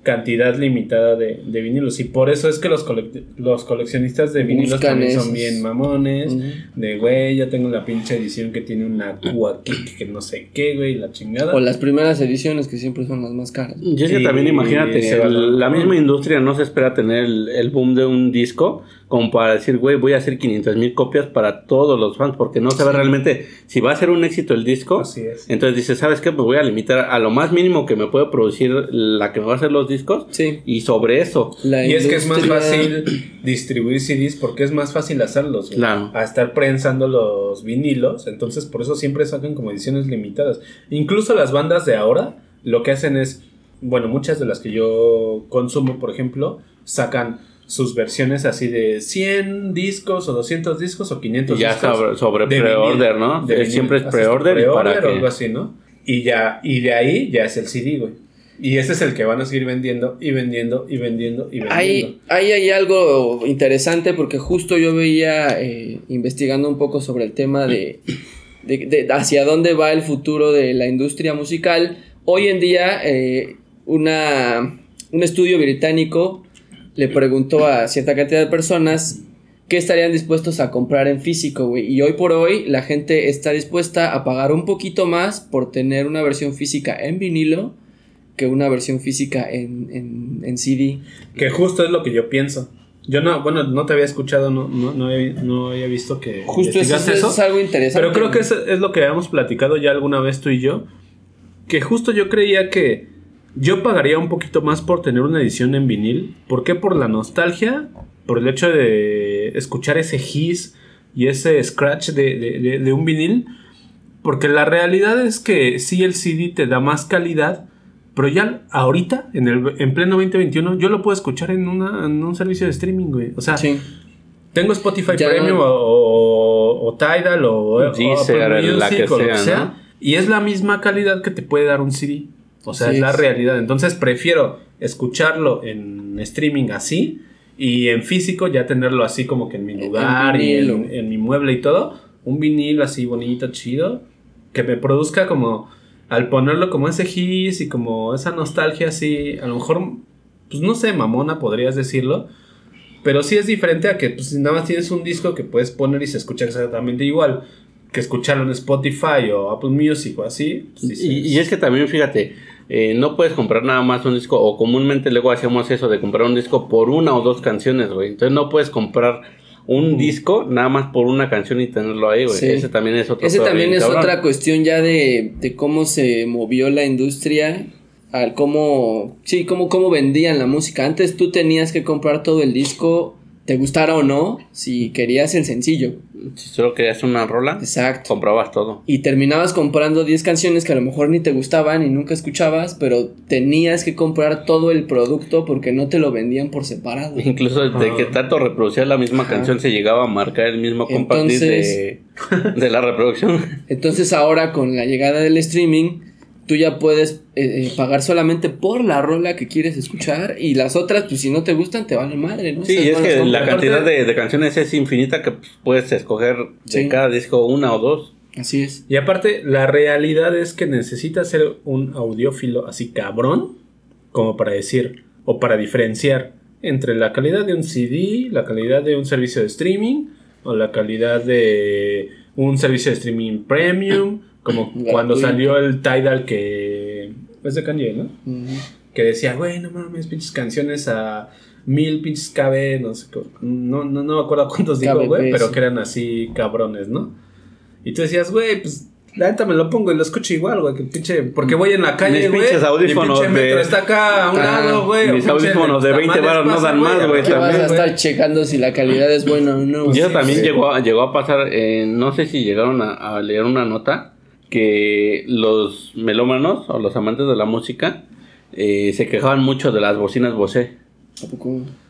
cantidad limitada de, de vinilos. Y por eso es que los, colec- los coleccionistas de vinilos Buscan también esos. son bien mamones. De güey, ya tengo la pinche edición que tiene una Q aquí, que no sé qué, güey, la chingada. O las primeras ediciones que siempre son las más caras. Y es que también imagínate, el- la misma industria no se espera tener el, el boom de un disco como para decir, güey, voy a hacer 500 mil copias para todos los fans, porque no sabe realmente si va a ser un éxito el disco. Así es. Entonces dice, ¿sabes qué? Me voy a limitar a lo más mínimo que me puede producir la que me va a hacer los discos Sí. y sobre eso. La Y es que es más fácil distribuir CDs porque es más fácil hacerlos. güey, Claro. A estar prensando los vinilos. Entonces, por eso siempre sacan como ediciones limitadas. Incluso las bandas de ahora lo que hacen es bueno, muchas de las que yo consumo, por ejemplo, sacan sus versiones así de 100 discos o 200 discos o 500 ya discos. sobre, sobre de pre-order, ¿no? de. Siempre es pre-order y para o que... algo así, ¿no? Y ya, y de ahí ya es el CD, güey. Y ese es el que van a seguir vendiendo y vendiendo y vendiendo y vendiendo. Ahí, ahí hay algo interesante porque justo yo veía, eh, investigando un poco sobre el tema de, de- de hacia dónde va el futuro de la industria musical. Hoy en día, eh, una, un estudio británico le preguntó a cierta cantidad de personas qué estarían dispuestos a comprar en físico, güey. Y hoy por hoy la gente está dispuesta a pagar un poquito más por tener una versión física en vinilo que una versión física en, en, en CD. Que justo es lo que yo pienso. Yo no, bueno, no te había escuchado, no, no, no, he- no había visto que Justo eso, eso es algo interesante. Pero creo que es, es lo que habíamos platicado ya alguna vez tú y yo. Que justo yo creía que yo pagaría un poquito más por tener una edición en vinil. ¿Por qué? Por la nostalgia, por el hecho de escuchar ese hiss y ese scratch de, de- de- de un vinil. Porque la realidad es que sí el CD te da más calidad, pero ya ahorita, en, el, en pleno 2021, yo lo puedo escuchar en, una, en un servicio de streaming, güey. O sea, Sí. tengo Spotify Ya Premium no- o, o- o Tidal o, o Deezer, Apple la que Music o lo que sea, sea. ¿no? Y es la misma calidad que te puede dar un CD. O sea, es la realidad. Entonces prefiero escucharlo en streaming así y en físico ya tenerlo así como que en mi En lugar y en, o- en mi mueble y todo. Un vinil así bonito, chido. Que me produzca como, al ponerlo como ese hiss y como esa nostalgia así, a lo mejor, pues no sé, mamona podrías decirlo. Pero sí es diferente a que pues, nada más tienes un disco que puedes poner y se escucha exactamente igual que escucharlo en Spotify o Apple Music o así. pues, sí, Y, sí, y es que también, fíjate, eh, no puedes comprar nada más un disco, o comúnmente luego hacemos eso de comprar un disco por una o dos canciones, güey. Entonces no puedes comprar un disco nada más por una canción y tenerlo ahí, güey. Sí. Ese también es otro Ese también es otra cuestión ya de, de cómo se movió la industria, al cómo, sí, cómo, cómo vendían la música. Antes tú tenías que comprar todo el disco, te gustara o no, si querías el sencillo. Si solo querías una rola, Exacto. comprabas todo. Y terminabas comprando 10 canciones que a lo mejor ni te gustaban y nunca escuchabas, pero tenías que comprar todo el producto porque no te lo vendían por separado. Incluso de que tanto reproducía la misma Ajá. canción se llegaba a marcar el mismo compact disc de, de la reproducción. Entonces ahora con la llegada del streaming, tú ya puedes eh, eh, pagar solamente por la rola que quieres escuchar y las otras, pues si no te gustan, te valen madre, ¿no? Sí, y es no que la cantidad de, de canciones es infinita que pues, puedes escoger de Sí. cada disco una o dos. Así es. Y aparte, la realidad es que necesitas ser un audiófilo así cabrón, como para decir, o para diferenciar entre la calidad de un CD, la calidad de un servicio de streaming, o la calidad de un servicio de streaming premium, como cuando salió el Tidal que es de Kanye, ¿no? Que decía, güey, no mames, pinches canciones a mil pinches KB, no sé, no, no, no me acuerdo cuántos digo, güey, pero que eran así cabrones, ¿no? Y tú decías, güey, pues la neta me lo pongo y lo escucho igual, güey, que pinche, porque voy en la calle, Mis güey, pinches y audífonos pinche metro de- está acá a un Ah, lado, güey. mis audífonos de 20 tamales varos no dan más, güey, ¿Qué vas también, a estar checando si la calidad es buena o no? Y eso Sí, también sí. llegó, a- llegó a pasar, eh, no sé si llegaron a, a leer una nota que los melómanos o los amantes de la música eh, se quejaban mucho de las bocinas Bose.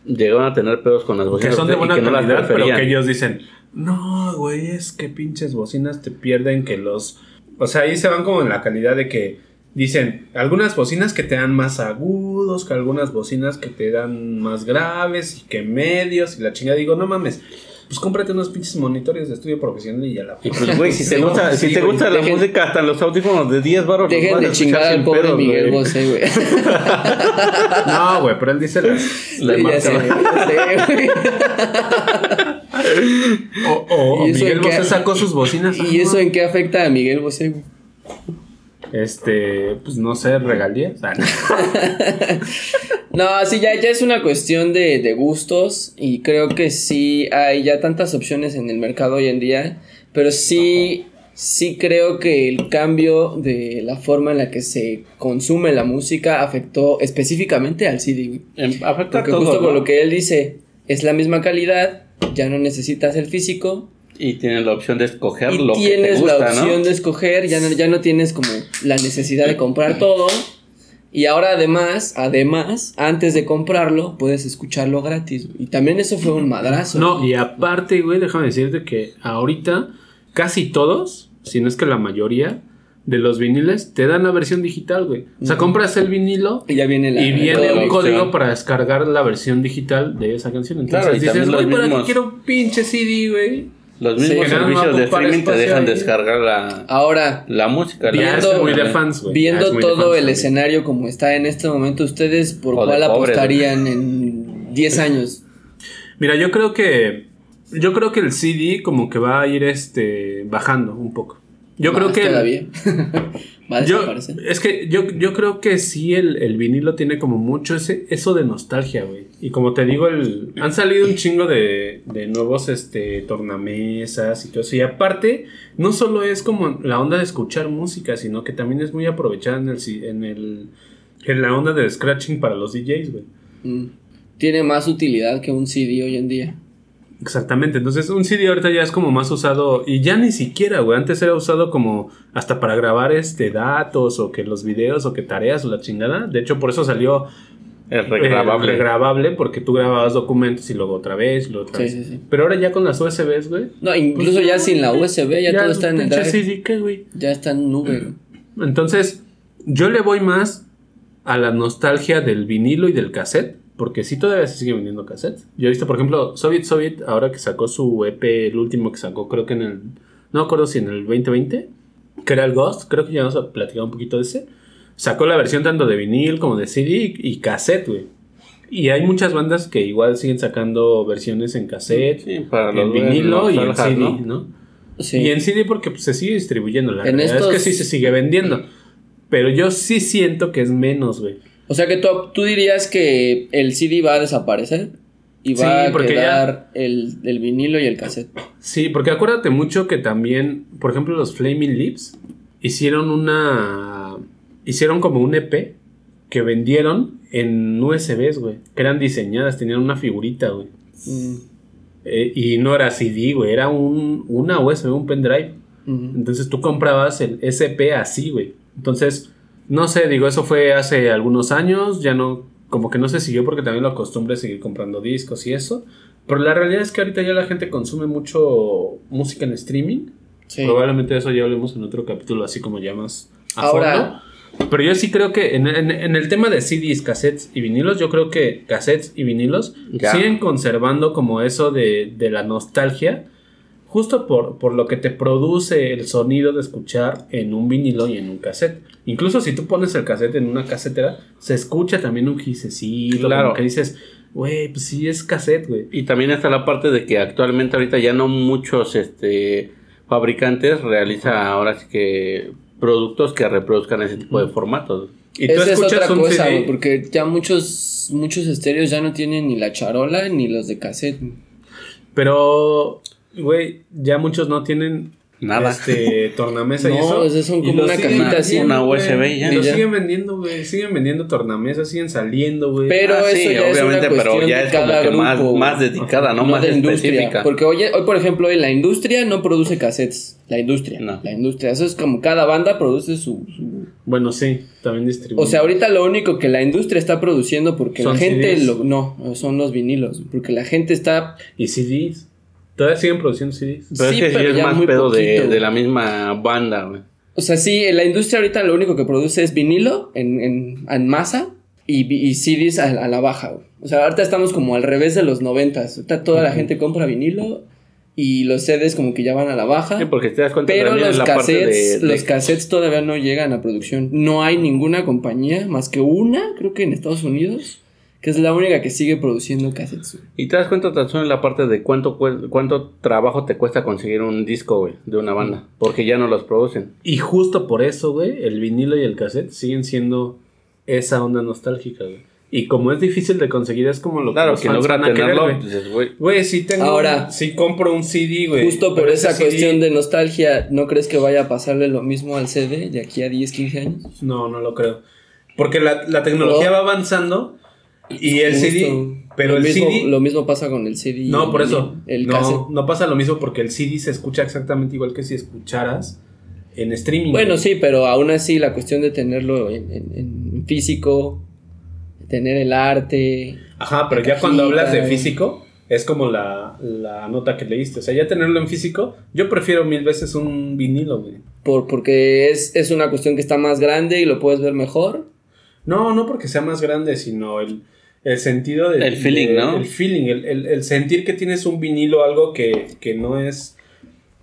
Llegaron a tener pedos con las Que bocinas son de buena que no las calidad, pero que ellos dicen, no, güey, es que pinches bocinas te pierden que los... O sea, ahí se van como en la calidad de que dicen, algunas bocinas que te dan más agudos, que algunas bocinas que te dan más graves y que medios y la chingada. Digo, no mames, pues cómprate unos pinches monitores de estudio profesional y ya la... Y pues, güey, si te Sí, gusta, sí, si te gusta la Dejen- música, hasta los audífonos de 10 baros Dejen de chingar al pobre pedos, Miguel. Bosé, güey. No, güey, pero él dice las... La ya sé, güey. O, o- ¿Y Miguel Bosé sacó sus bocinas. ¿Y eso en qué afecta a Miguel Bosé, güey? Este, pues no sé, regalías. Ah, no. No, sí, ya, ya es una cuestión de, de gustos y creo que sí hay ya tantas opciones en el mercado hoy en día, pero sí, sí creo que el cambio de la forma en la que se consume la música afectó específicamente al CD. Em, Afecta a Porque todo, justo ¿no? por lo que él dice, es la misma calidad, ya no necesitas el físico Y tienes la opción de escoger y lo que te tienes gusta, la opción ¿no? de escoger, ya no, ya no tienes como la necesidad de comprar todo Y ahora además, además, antes de comprarlo, puedes escucharlo gratis. Y también eso fue un madrazo. No, y aparte, güey, déjame decirte que ahorita casi todos, si no es que la mayoría de los viniles, te dan la versión digital, güey. O sea, compras el vinilo Y ya viene la y viene la un código para descargar la versión digital de esa canción. Entonces Claro, y dices, güey, ¿para qué quiero un pinche CD, güey? Los mismos servicios de streaming te dejan ahí. descargar la, Ahora, la música. La Viendo- muy de fans, viendo muy de todo fans el también. escenario como está en este momento, ¿ustedes por O cuál pobres, apostarían en 10 años? Mira, yo creo que yo creo que el CD como que va a ir este bajando un poco. Yo creo que el-. Va a yo, desaparecer. es que yo, yo creo que sí el, el vinilo tiene como mucho ese, eso de nostalgia, güey. Y como te digo, el, han salido un chingo de, de nuevos este, tornamesas y todo eso. Y aparte, no solo es como la onda de escuchar música, sino que también es muy aprovechada en, el, en, el, en la onda de scratching para los DJs, güey. Mm. Tiene más utilidad que un CD hoy en día. Exactamente, entonces un CD ahorita ya es como más usado y ya ni siquiera, güey, antes era usado como hasta para grabar este datos o que los videos o que tareas o la chingada. De hecho, por eso salió El eh, regrabable. regrabable, porque tú grababas documentos y luego otra vez y luego otra Sí, vez. sí, sí. Pero ahora ya con las USBs, güey. No, incluso ya sin la USB, ya, todo está en el drive. CD, ¿qué, güey? Ya está en nube. güey. Entonces, yo le voy más a la nostalgia del vinilo y del cassette. Porque sí todavía se sigue vendiendo cassettes. Yo he visto, por ejemplo, Soviet Soviet, ahora que sacó su EP, el último que sacó, creo que en el. No me acuerdo si en el 2020, que era el Ghost, creo que ya vamos a platicar un poquito de ese. Sacó la versión tanto de vinil como de CD y, y cassette, güey. Y hay muchas bandas que igual siguen sacando versiones en cassette, Sí, para en vinilo y en CD, ¿no? ¿no? Sí. Y en CD porque pues, se sigue distribuyendo. La En realidad estos- es que sí se sigue vendiendo. Pero yo sí siento que es menos, güey. O sea que tú, tú dirías que el CD va a desaparecer y Sí, va a quedar el, el vinilo y el cassette. Sí, porque acuérdate mucho que también, por ejemplo, los Flaming Lips hicieron una. Hicieron como un EP que vendieron en USBs, güey. Que eran diseñadas, tenían una figurita, güey. Mm, Eh, y no era CD, güey, era un, una USB, un pendrive. Entonces tú comprabas el SP así, güey. Entonces, no sé, digo, eso fue hace algunos años, ya no, como que no se siguió porque también lo acostumbré a seguir comprando discos y eso. Pero la realidad es que ahorita ya la gente consume mucho música en streaming. Sí. Probablemente eso ya hablemos en otro capítulo, así como ya más a Ahora- fondo. Pero yo sí creo que en, en- en el tema de CDs, cassettes y vinilos, yo creo que cassettes y vinilos Ya. siguen conservando como eso de, de la nostalgia, justo por, por lo que te produce el sonido de escuchar en un vinilo y en un cassette. Incluso si tú pones el cassette en una casetera, se escucha también un gisecito, Claro. como que dices, güey, pues sí es cassette, güey. Y también está la parte de que actualmente ahorita ya no muchos este fabricantes realiza ahora sí que productos que reproduzcan ese tipo de formatos. Y tú Esa es escuchas otra cosa, CD, güey, porque ya muchos muchos estéreos ya no tienen ni la charola ni los de cassette. Pero, güey, ya muchos no tienen Nada. este tornamesa y No, eso. esos son y como lo una cajita así. Una. USB ya. Y lo Y ya. siguen vendiendo, güey. Siguen vendiendo tornamesas, siguen saliendo, güey. Pero Ah, eso sí, ya es una obviamente, pero cuestión ya es como cada que más, grupo, más dedicada, no, no más de específica. Porque hoy, hoy, por ejemplo, hoy la industria no produce cassettes. La industria. No. La industria. Eso es como cada banda produce su, su- Bueno, sí, también distribuyen. O sea, ahorita lo único que la industria está produciendo porque Son la gente CDs. lo. No, son los vinilos. Porque la gente está. Y CDs. Todavía siguen produciendo CDs. Pero Sí, es que sí pero es ya más muy pedo de, de la misma banda, güey. O sea, sí, la industria ahorita lo único que produce es vinilo en, en, en masa y, y CDs a, a la baja. güey. O sea, ahorita estamos como al revés de los noventas. Ahorita toda la gente compra vinilo y los CDs como que ya van a la baja. Sí, porque te das cuenta Pero en los la parte cassettes, de, de- los cassettes todavía no llegan a producción. No hay ninguna compañía más que una, creo que en Estados Unidos, que es la única que sigue produciendo cassettes. güey. Y te das cuenta tan solo en la parte de cuánto cuánto trabajo te cuesta conseguir un disco, güey, de una banda, porque ya no los producen. Y justo por eso, güey, el vinilo y el cassette siguen siendo esa onda nostálgica, güey. Y como es difícil de conseguir, es como lo Claro, los que logra van a querer, tenerlo, güey. si tengo. Ahora- si compro un CD, güey. Justo por esa CD cuestión de nostalgia, ¿no crees que vaya a pasarle lo mismo al CD de aquí a 10, 15 años? No, no lo creo. Porque la, la tecnología No. va avanzando y el Justo. CD. Pero lo el mismo, CD. Lo mismo pasa con el CD. No, por eso. El no, no pasa lo mismo porque el CD se escucha exactamente igual que si escucharas en streaming. Bueno, sí, pero aún así la cuestión de tenerlo en, en- en físico, tener el arte. Ajá, pero ya cuando hablas de güey. físico, es como la, la nota que leíste. O sea, ya tenerlo en físico, yo prefiero mil veces un vinilo, güey. Por, porque es, es una cuestión que está más grande y lo puedes ver mejor. No, no porque sea más grande, sino el, el sentido del... El feeling, de- ¿no? El feeling, el, el- el sentir que tienes un vinilo, algo que, que no es...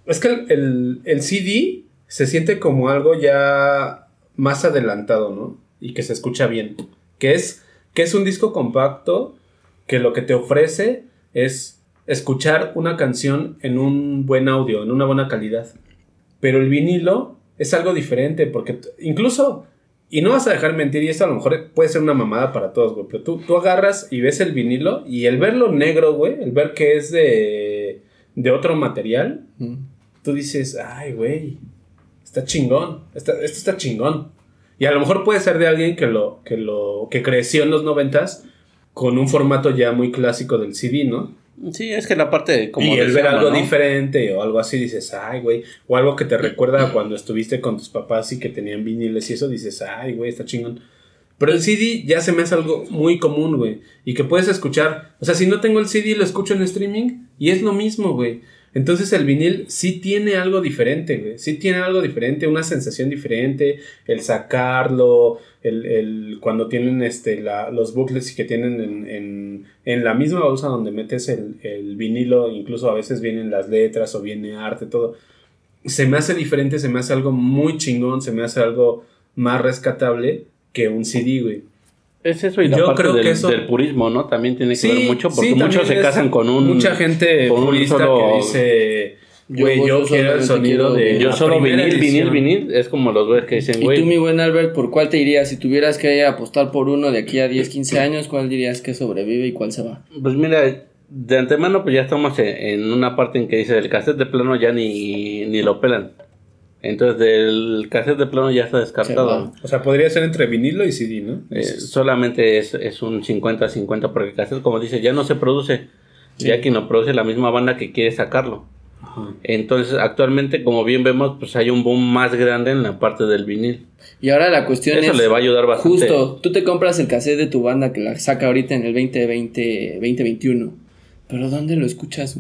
Es que el, el- el CD se siente como algo ya más adelantado, ¿no? Y que se escucha bien. Que es, que es un disco compacto que lo que te ofrece es escuchar una canción en un buen audio, en una buena calidad. Pero el vinilo es algo diferente, porque incluso, y no vas a dejar mentir, y esto a lo mejor puede ser una mamada para todos, güey, pero tú, tú agarras y ves el vinilo, y el verlo negro, güey, el ver que es de, de otro material, tú dices, ay, güey, está chingón, está- esto está chingón. Y a lo mejor puede ser de alguien que lo, que lo, que creció en los noventas con un formato ya muy clásico del CD, ¿no? Sí, es que la parte como y el ver algo ¿no? diferente o algo así dices, ay, güey. O algo que te recuerda a cuando estuviste con tus papás y que tenían viniles y eso, dices, ay, güey, está chingón. Pero el CD ya se me hace algo muy común, güey. Y que puedes escuchar. O sea, si no tengo el CD, lo escucho en streaming y es lo mismo, güey. Entonces el vinil sí tiene algo diferente. Sí tiene algo diferente, una sensación diferente. El sacarlo, el, el- cuando tienen este, la- los bucles que tienen en, en, en la misma bolsa donde metes el, el vinilo, incluso a veces vienen las letras o viene arte, todo. Se me hace diferente, se me hace algo muy chingón, se me hace algo más rescatable que un CD, güey. Es eso y la Yo parte creo del, que eso- del purismo, ¿no? También tiene que Sí, ver mucho porque sí, muchos se casan con un... Mucha gente con un purista solo- que dice, Yo- güey, yo, yo quiero el sonido quiero- de Yo solo vinil, vinil, edición". vinil, es como los güeyes que dicen, Y güey, tú, mi buen Albert, ¿por cuál te irías? Si tuvieras que apostar por uno de aquí a 10, 15 años, ¿cuál dirías que sobrevive y cuál se va? Pues mira, de antemano pues ya estamos en, en una parte en que dice el cassette de plano ya ni, ni lo pelan. Entonces del cassette de plano ya está descartado. O sea, podría ser entre vinilo y CD, ¿no? Eh, solamente es, es un 50-50 porque el cassette, como dice, ya no se produce. Ya quien lo produce la misma banda que quiere sacarlo. Ajá. Entonces actualmente, como bien vemos, pues hay un boom más grande en la parte del vinil. Y ahora la cuestión Eso es... le va a ayudar bastante. Justo, tú te compras el cassette de tu banda que la saca ahorita en el 2020, 2021. Pero ¿dónde lo escuchas?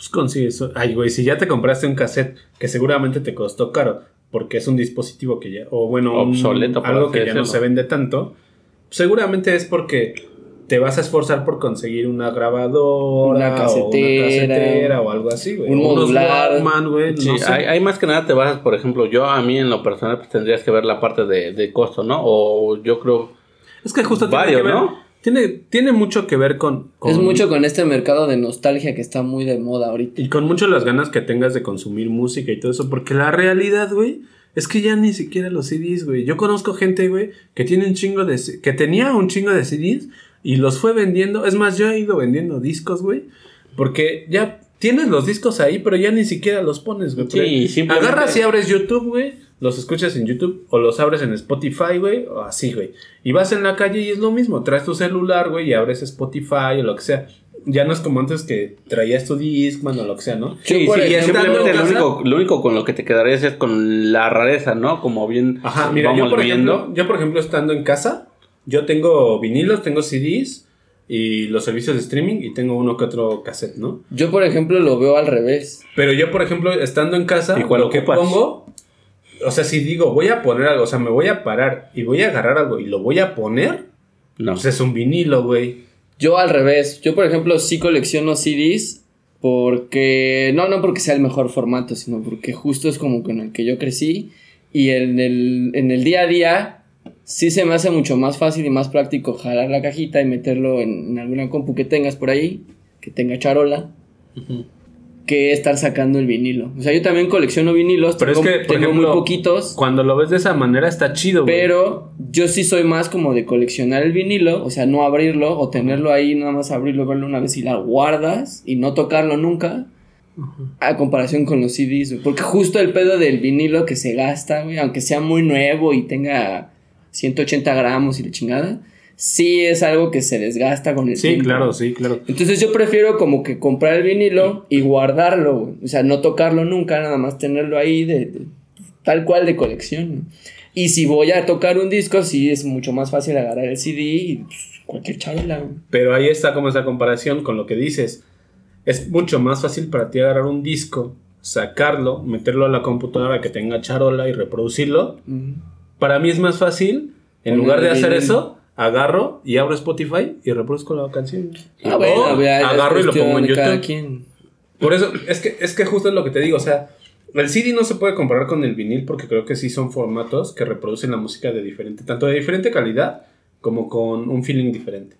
Pues consigues. eso. Ay, güey, si ya te compraste un cassette que seguramente te costó caro, porque es un dispositivo que ya, o bueno, un- Obsoleto, por algo que ya no se vende tanto, seguramente es porque te vas a esforzar por conseguir una grabadora, Una o casetera, una casetera o algo así, güey. un O unos modular. Güey. Sí, no sé. hay, hay más que nada te vas, por ejemplo, yo a mí en lo personal pues tendrías que ver la parte de, de costo, ¿no? O yo creo... Es que justo tiene Varios, que ver- ¿no? Tiene, tiene mucho que ver con, con- Es mucho con este mercado de nostalgia que está muy de moda ahorita. Y con mucho las ganas que tengas de consumir música y todo eso. Porque la realidad, güey, es que ya ni siquiera los CDs, güey. Yo conozco gente, güey, que tiene un chingo de... Que tenía un chingo de CDs y los fue vendiendo. Es más, yo he ido vendiendo discos, güey. Porque ya tienes los discos ahí, pero ya ni siquiera los pones, güey. Sí, simplemente- Agarras y abres YouTube, güey. Los escuchas en YouTube o los abres en Spotify, güey. O así, güey. Y vas en la calle y es lo mismo. Traes tu celular, güey, y abres Spotify o lo que sea. Ya no es como antes que traías tu Discman o lo que sea, ¿no? Sí, sí, ejemplo, simplemente en lo único, lo único con lo que te quedarías es con la rareza, ¿no? Como bien Ajá, mira, vamos yo por, viendo. ejemplo, yo por ejemplo estando en casa, yo tengo vinilos, tengo CDs y los servicios de streaming y tengo uno que otro cassette, ¿no? Yo, por ejemplo, lo veo al revés. Pero yo, por ejemplo, estando en casa, ¿Y cuál lo que pongo, o sea, si digo, voy a poner algo, o sea, me voy a parar y voy a agarrar algo y lo voy a poner, No. pues es un vinilo, güey. Yo al revés. Yo, por ejemplo, sí colecciono CDs porque... No, no porque sea el mejor formato, sino porque justo es como con el que yo crecí. Y en el, en el día a día sí se me hace mucho más fácil y más práctico jalar la cajita y meterlo en, en alguna compu que tengas por ahí, que tenga charola, que estar sacando el vinilo. O sea, yo también colecciono vinilos, Pero es que, por tengo ejemplo, muy poquitos. Cuando lo ves de esa manera está chido, güey. Pero yo sí soy más como de coleccionar el vinilo, o sea, no abrirlo o tenerlo ahí, nada más abrirlo, verlo una vez y la guardas y no tocarlo nunca. A comparación con los CDs, güey. Porque justo el pedo del vinilo que se gasta, güey, aunque sea muy nuevo y tenga 180 gramos y la chingada, sí es algo que se desgasta con el Sí, tiempo. claro, sí, claro. Entonces yo prefiero como que comprar el vinilo y guardarlo, güey. o sea, no tocarlo nunca, nada más tenerlo ahí de, de- tal cual de colección. Y si voy a tocar un disco, sí es mucho más fácil agarrar el CD y pues, cualquier charola. güey. Pero ahí está como esa comparación con lo que dices. Es mucho más fácil para ti agarrar un disco, sacarlo, meterlo a la computadora que tenga charola y reproducirlo. Para mí es más fácil, en Poner lugar de hacer eso, agarro y abro Spotify y reproduzco la canción. Ah, bueno, O agarro y lo pongo en YouTube. quien. Por eso, es que, es que justo es lo que te digo, o sea, el CD no se puede comparar con el vinil porque creo que sí son formatos que reproducen la música de diferente, tanto de diferente calidad como con un feeling diferente.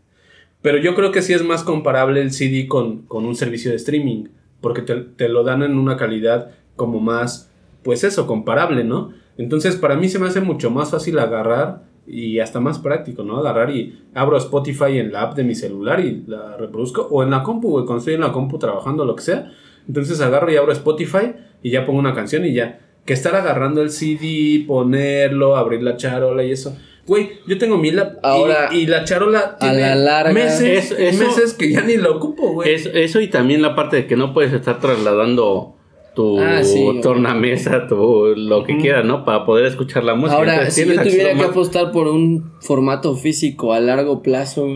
Pero yo creo que sí es más comparable el CD con, con un servicio de streaming, porque te, te lo dan en una calidad como más, pues eso, comparable, ¿no? Entonces para mí se me hace mucho más fácil agarrar y hasta más práctico, ¿no? Agarrar y abro Spotify en la app de mi celular y la reproduzco, o en la compu, güey, cuando estoy en la compu trabajando, lo que sea. Entonces agarro y abro Spotify y ya pongo una canción y ya. Que estar agarrando el CD, ponerlo, abrir la charola y eso. Güey, yo tengo mi lap y- Ahora, y, la charola a tiene la larga- meses, Es- eso- meses que ya ni lo ocupo, güey. Es- eso y también la parte de que no puedes estar trasladando tu Ah, sí, tornamesa, tu lo que quieras, ¿no? Para poder escuchar la música. Ahora, Entonces, si yo tuviera que apostar por un formato físico a largo plazo,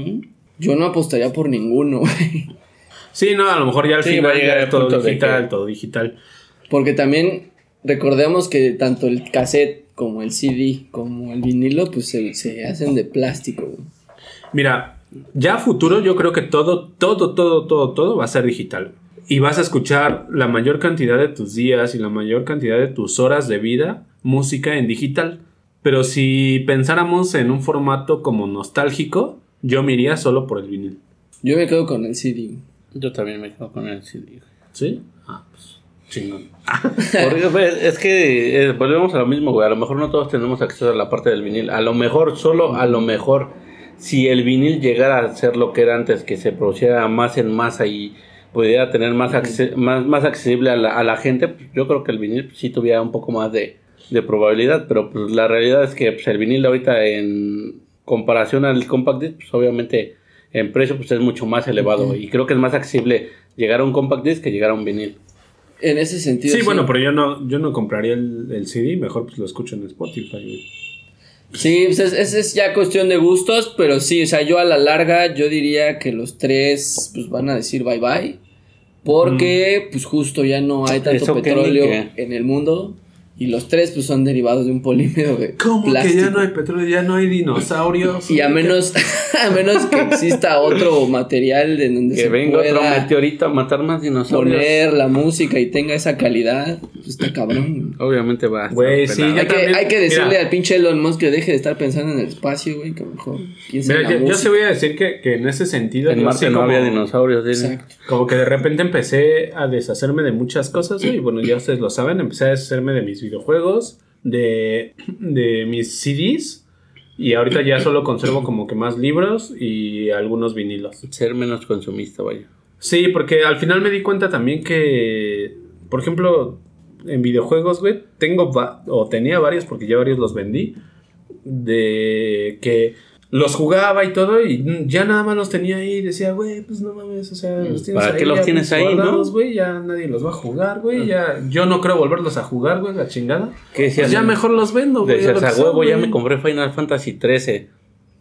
yo no apostaría por ninguno, güey. Sí, no, a lo mejor ya al Sí, va final a llegar ya todo digital, que- todo digital. Porque también recordemos que tanto el cassette como el CD como el vinilo, pues se, se hacen de plástico, güey. Mira, ya a futuro yo creo que todo, todo, todo, todo, todo va a ser digital. Y vas a escuchar la mayor cantidad de tus días y la mayor cantidad de tus horas de vida música en digital. Pero si pensáramos en un formato como nostálgico, yo me iría solo por el vinil. Yo me quedo con el CD. Yo también me quedo con el CD. ¿Sí? Ah, pues chingón. Porque, pues, es que eh, volvemos a lo mismo, güey. A lo mejor no todos tenemos acceso a la parte del vinil. A lo mejor, solo a lo mejor, si el vinil llegara a ser lo que era antes, que se produciera más en masa y pudiera tener más, acce- más, más accesible a la, a la gente, pues, yo creo que el vinil sí tuviera un poco más de, de probabilidad. Pero pues, la realidad es que pues, el vinil ahorita, en comparación al compact disc, pues obviamente en precio pues, es mucho más elevado. Y creo que es más accesible llegar a un compact disc que llegar a un vinil. En ese sentido. Sí, bueno, pero yo no, yo no compraría el, el CD, mejor pues lo escucho en Spotify. Sí, pues es, es, es ya cuestión de gustos, pero sí, o sea, yo a la larga yo diría que los tres pues van a decir bye bye, porque pues justo ya no hay tanto petróleo que- en el mundo y los tres pues son derivados de un polímero de ¿Cómo plástico. que ya no hay petróleo? Ya no hay dinosaurios. Y a menos, a menos que exista otro material de donde Que se venga otro pueda meteorito a matar más dinosaurios. poner la música y tenga esa calidad, pues está cabrón. Obviamente va a estar Güey, sí, Hay que, también- hay que decirle mira. al pinche Elon Musk que deje de estar pensando en el espacio, güey, que mejor Mira, en la yo, yo voy a decir que, que en ese sentido. En Marte no como- había dinosaurios. Exacto. Como que de repente empecé a deshacerme de muchas cosas, y bueno, ya ustedes lo saben, empecé a deshacerme de mis videojuegos, de, de mis CDs, y ahorita ya solo conservo como que más libros y algunos vinilos. Ser menos consumista, vaya. Sí, porque al final me di cuenta también que, por ejemplo, en videojuegos, güey, tengo, o tenía varios, porque ya varios los vendí, de que los jugaba y todo, y ya nada más los tenía ahí, y decía, güey, pues no mames, o sea, los tienes ¿Para ahí, qué los ya tienes ahí, no? güey, ya nadie los va a jugar, güey, ya, yo no creo volverlos a jugar, güey, la chingada. ¿Qué decías? Pues ya mejor los vendo, güey. Decías, a huevo, ya güey". me compré Final Fantasy 13.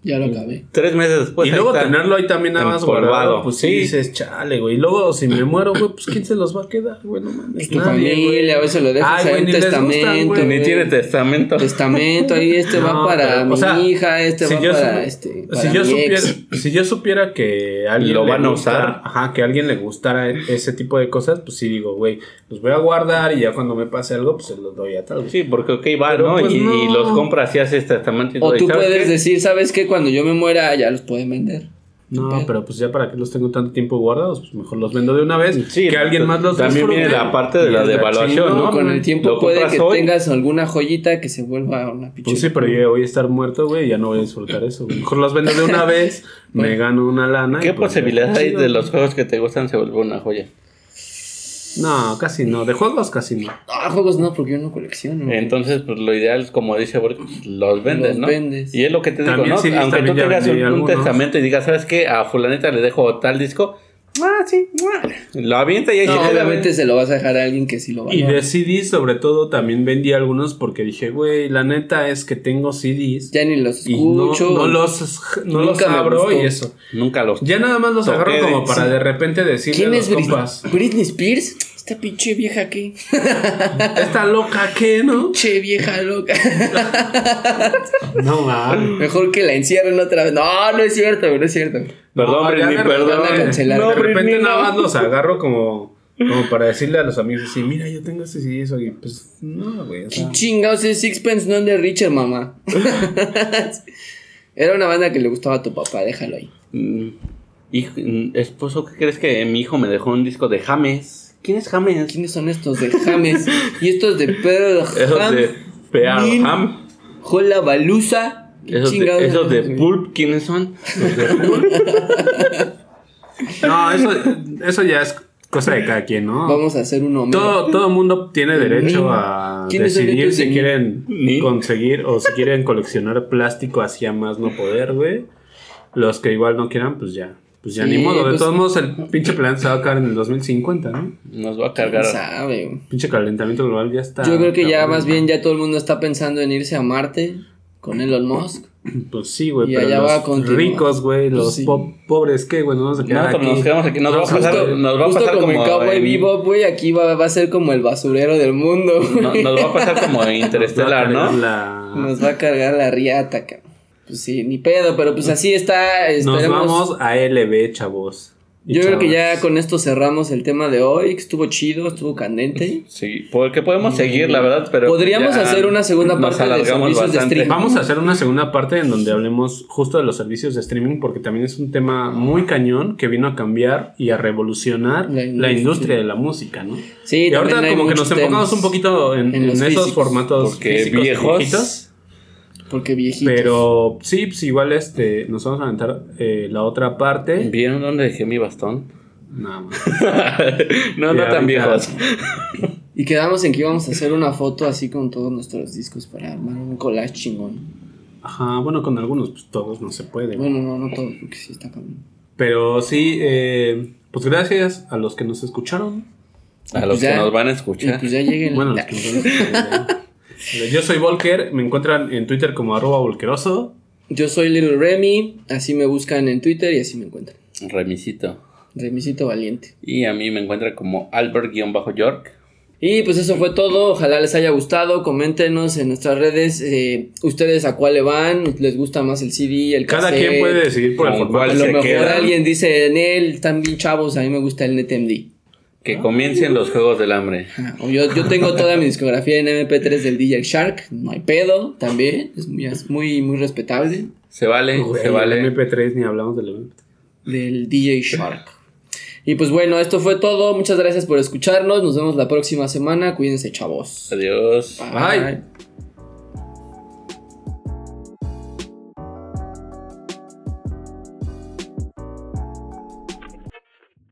Ya lo acabé. Tres meses después. y luego está. tenerlo ahí también nada más guardado, pues sí dices, chale, güey. Y luego si me muero, güey, pues quién se los va a quedar, güey, no mames. Tu nadie, familia, güey. a veces lo dejas gustan, testamento. güey. Ni tiene testamento. Testamento, ahí este va para pero, mi o sea, hija, este si va yo para este. Si yo, supiera, ex. si yo supiera que alguien Lo le van a usar. Ajá, que a alguien le gustara ese tipo de cosas, pues sí digo, güey, los voy a guardar y ya cuando me pase algo, pues se los doy a tal. Sí, porque ok, va, Pero, ¿no? pues, y, no. y los compras y haces testamento y. O ¿Y tú puedes decir, ¿sabes qué? Cuando yo me muera, ya los pueden vender. No, Pero- pero pues ya para que los tengo tanto tiempo guardados, pues mejor los vendo de una vez. Sí, que alguien más los también viene la parte de Y la devaluación, ¿no? Con el tiempo puede que hoy. tengas alguna joyita que se vuelva una pinche. Pues sí, pero yo voy a estar muerto, güey, y ya no voy a disfrutar eso. Mejor los vendo de una vez, me gano una lana. y ¿Qué pues, posibilidad ya, hay de los juegos que te gustan se vuelve una joya? No, casi no. De juegos casi no. Ah, juegos no, porque yo no colecciono. Entonces, pues lo ideal es, como dice Borg, los vendes, Los ¿no? vendes. Y es lo que te digo, ¿no? Aunque tú tengas un, un testamento y digas, ¿sabes qué? A fulanita le dejo tal disco, Ah, sí. Lo avienta y ahí No, obviamente se lo vas a dejar a alguien que sí lo va Y de CDs, sobre todo, también vendí algunos porque dije, güey, la neta es que tengo CDs. Ya ni los y no, escucho. no los, no los Nunca me abro y eso. Nunca los. Ya nada más los agarro de- como para sí. de repente decirle ¿Quién a es los compas. Britney Spears? Esta pinche vieja aquí. Esta loca que, ¿no? Che vieja loca. No mames. Mejor que la encierren otra vez. No, no es cierto, güey, no es cierto. Perdón, No, Britney, perdón. cancelar. No, de repente Britney, nada más los agarro como, como para decirle a los amigos así, mira, yo tengo este y eso. Y pues, no, güey. O sea, ¿Qué chingados es Sixpence no de Richard, mamá? Era una banda que le gustaba a tu papá, déjalo ahí. Mm, hijo, mm, esposo, ¿qué crees que mi hijo me dejó un disco de James? ¿Quién es James? ¿Quiénes son estos de James? y estos de Pearl Esos Ham, de Pearl Ham. Jola Balusa. ¿Qué Esos chingados de, esos de? Pulp, ¿quiénes son? Los de Pulp. no, eso, eso ya es cosa de cada quien, ¿no? Vamos a hacer uno Todo, todo mundo tiene derecho a ¿Quiénes decidir si quieren Ni. conseguir o si quieren coleccionar plástico hacia más no poder, güey. Los que igual no quieran, pues ya. Pues ya Sí, ni modo. De pues- todos modos, el pinche plan se va a acabar en el 2050, ¿no? Nos va a ¿Quién cargar. sabe, güey? Pinche calentamiento global ya está. Yo creo que ya más bien ya todo el mundo está pensando en irse a Marte con Elon Musk. Pues sí, güey. Y Pero allá va a los continuar. ricos, güey. Pues Los sí. po- pobres, ¿qué, güey? Nos vamos a quedar Nosotros aquí. nos quedamos aquí. Nos va a Justo- pasar, nos va a Justo pasar como, como. en Cowboy Bebop, güey, aquí va, va a ser como el basurero del mundo. no- nos va a pasar como Interestelar, Nos ¿no? la- Nos va a cargar la riata, cabrón. Pues sí, ni pedo, pero pues así está. Nos vamos a LB, chavos. Yo creo que ya con esto cerramos el tema de hoy, que estuvo chido, estuvo candente. Sí, porque podemos seguir, la verdad, pero. Podríamos hacer una segunda parte de servicios de streaming. Vamos a hacer una segunda parte en donde hablemos justo de los servicios de streaming porque también es un tema muy cañón que vino a cambiar y a revolucionar La la industria. de la música, ¿no? Sí, y ahorita como que nos enfocamos un poquito en, en esos físicos, formatos Porque físicos viejos. viejitos. Porque viejitos. Pero sí, pues igual este, nos vamos a aventar eh, la otra parte. ¿Vieron dónde dejé mi bastón? Nada más. no, no tan viejos. Y quedamos en que íbamos a hacer una foto así con todos nuestros discos para armar un collage chingón. Ajá, bueno, con algunos, pues todos no se puede. Bueno, no, no todos, porque sí está cabrón. Pero sí, eh, pues gracias a los que nos escucharon. A los Pues ya- que nos van a escuchar. pues ya lleguen. Bueno, los que nos van a escuchar, ya. Yo soy Volker, me encuentran en Twitter como arroba volkeroso. Yo soy Little Remy, así me buscan en Twitter y así me encuentran. Remisito. Remisito Valiente. Y a mí me encuentra como Albert-York. Y pues eso fue todo, ojalá les haya gustado, coméntenos en nuestras redes eh, ustedes a cuál le van, les gusta más el CD, el Cada cassette? quien puede decidir por el formato. A lo mejor quedan. alguien dice en él, están bien chavos, a mí me gusta el NetMD. Que comiencen los Juegos del Hambre. Yo, yo tengo toda mi discografía en MP3 del DJ Shark, no hay pedo, también, es muy, es muy, muy respetable. Se vale, se vale. el MP3 ni hablamos del MP3. del DJ Shark. Y pues bueno, esto fue todo. Muchas gracias por escucharnos. Nos vemos la próxima semana. Cuídense, chavos. Adiós. Bye.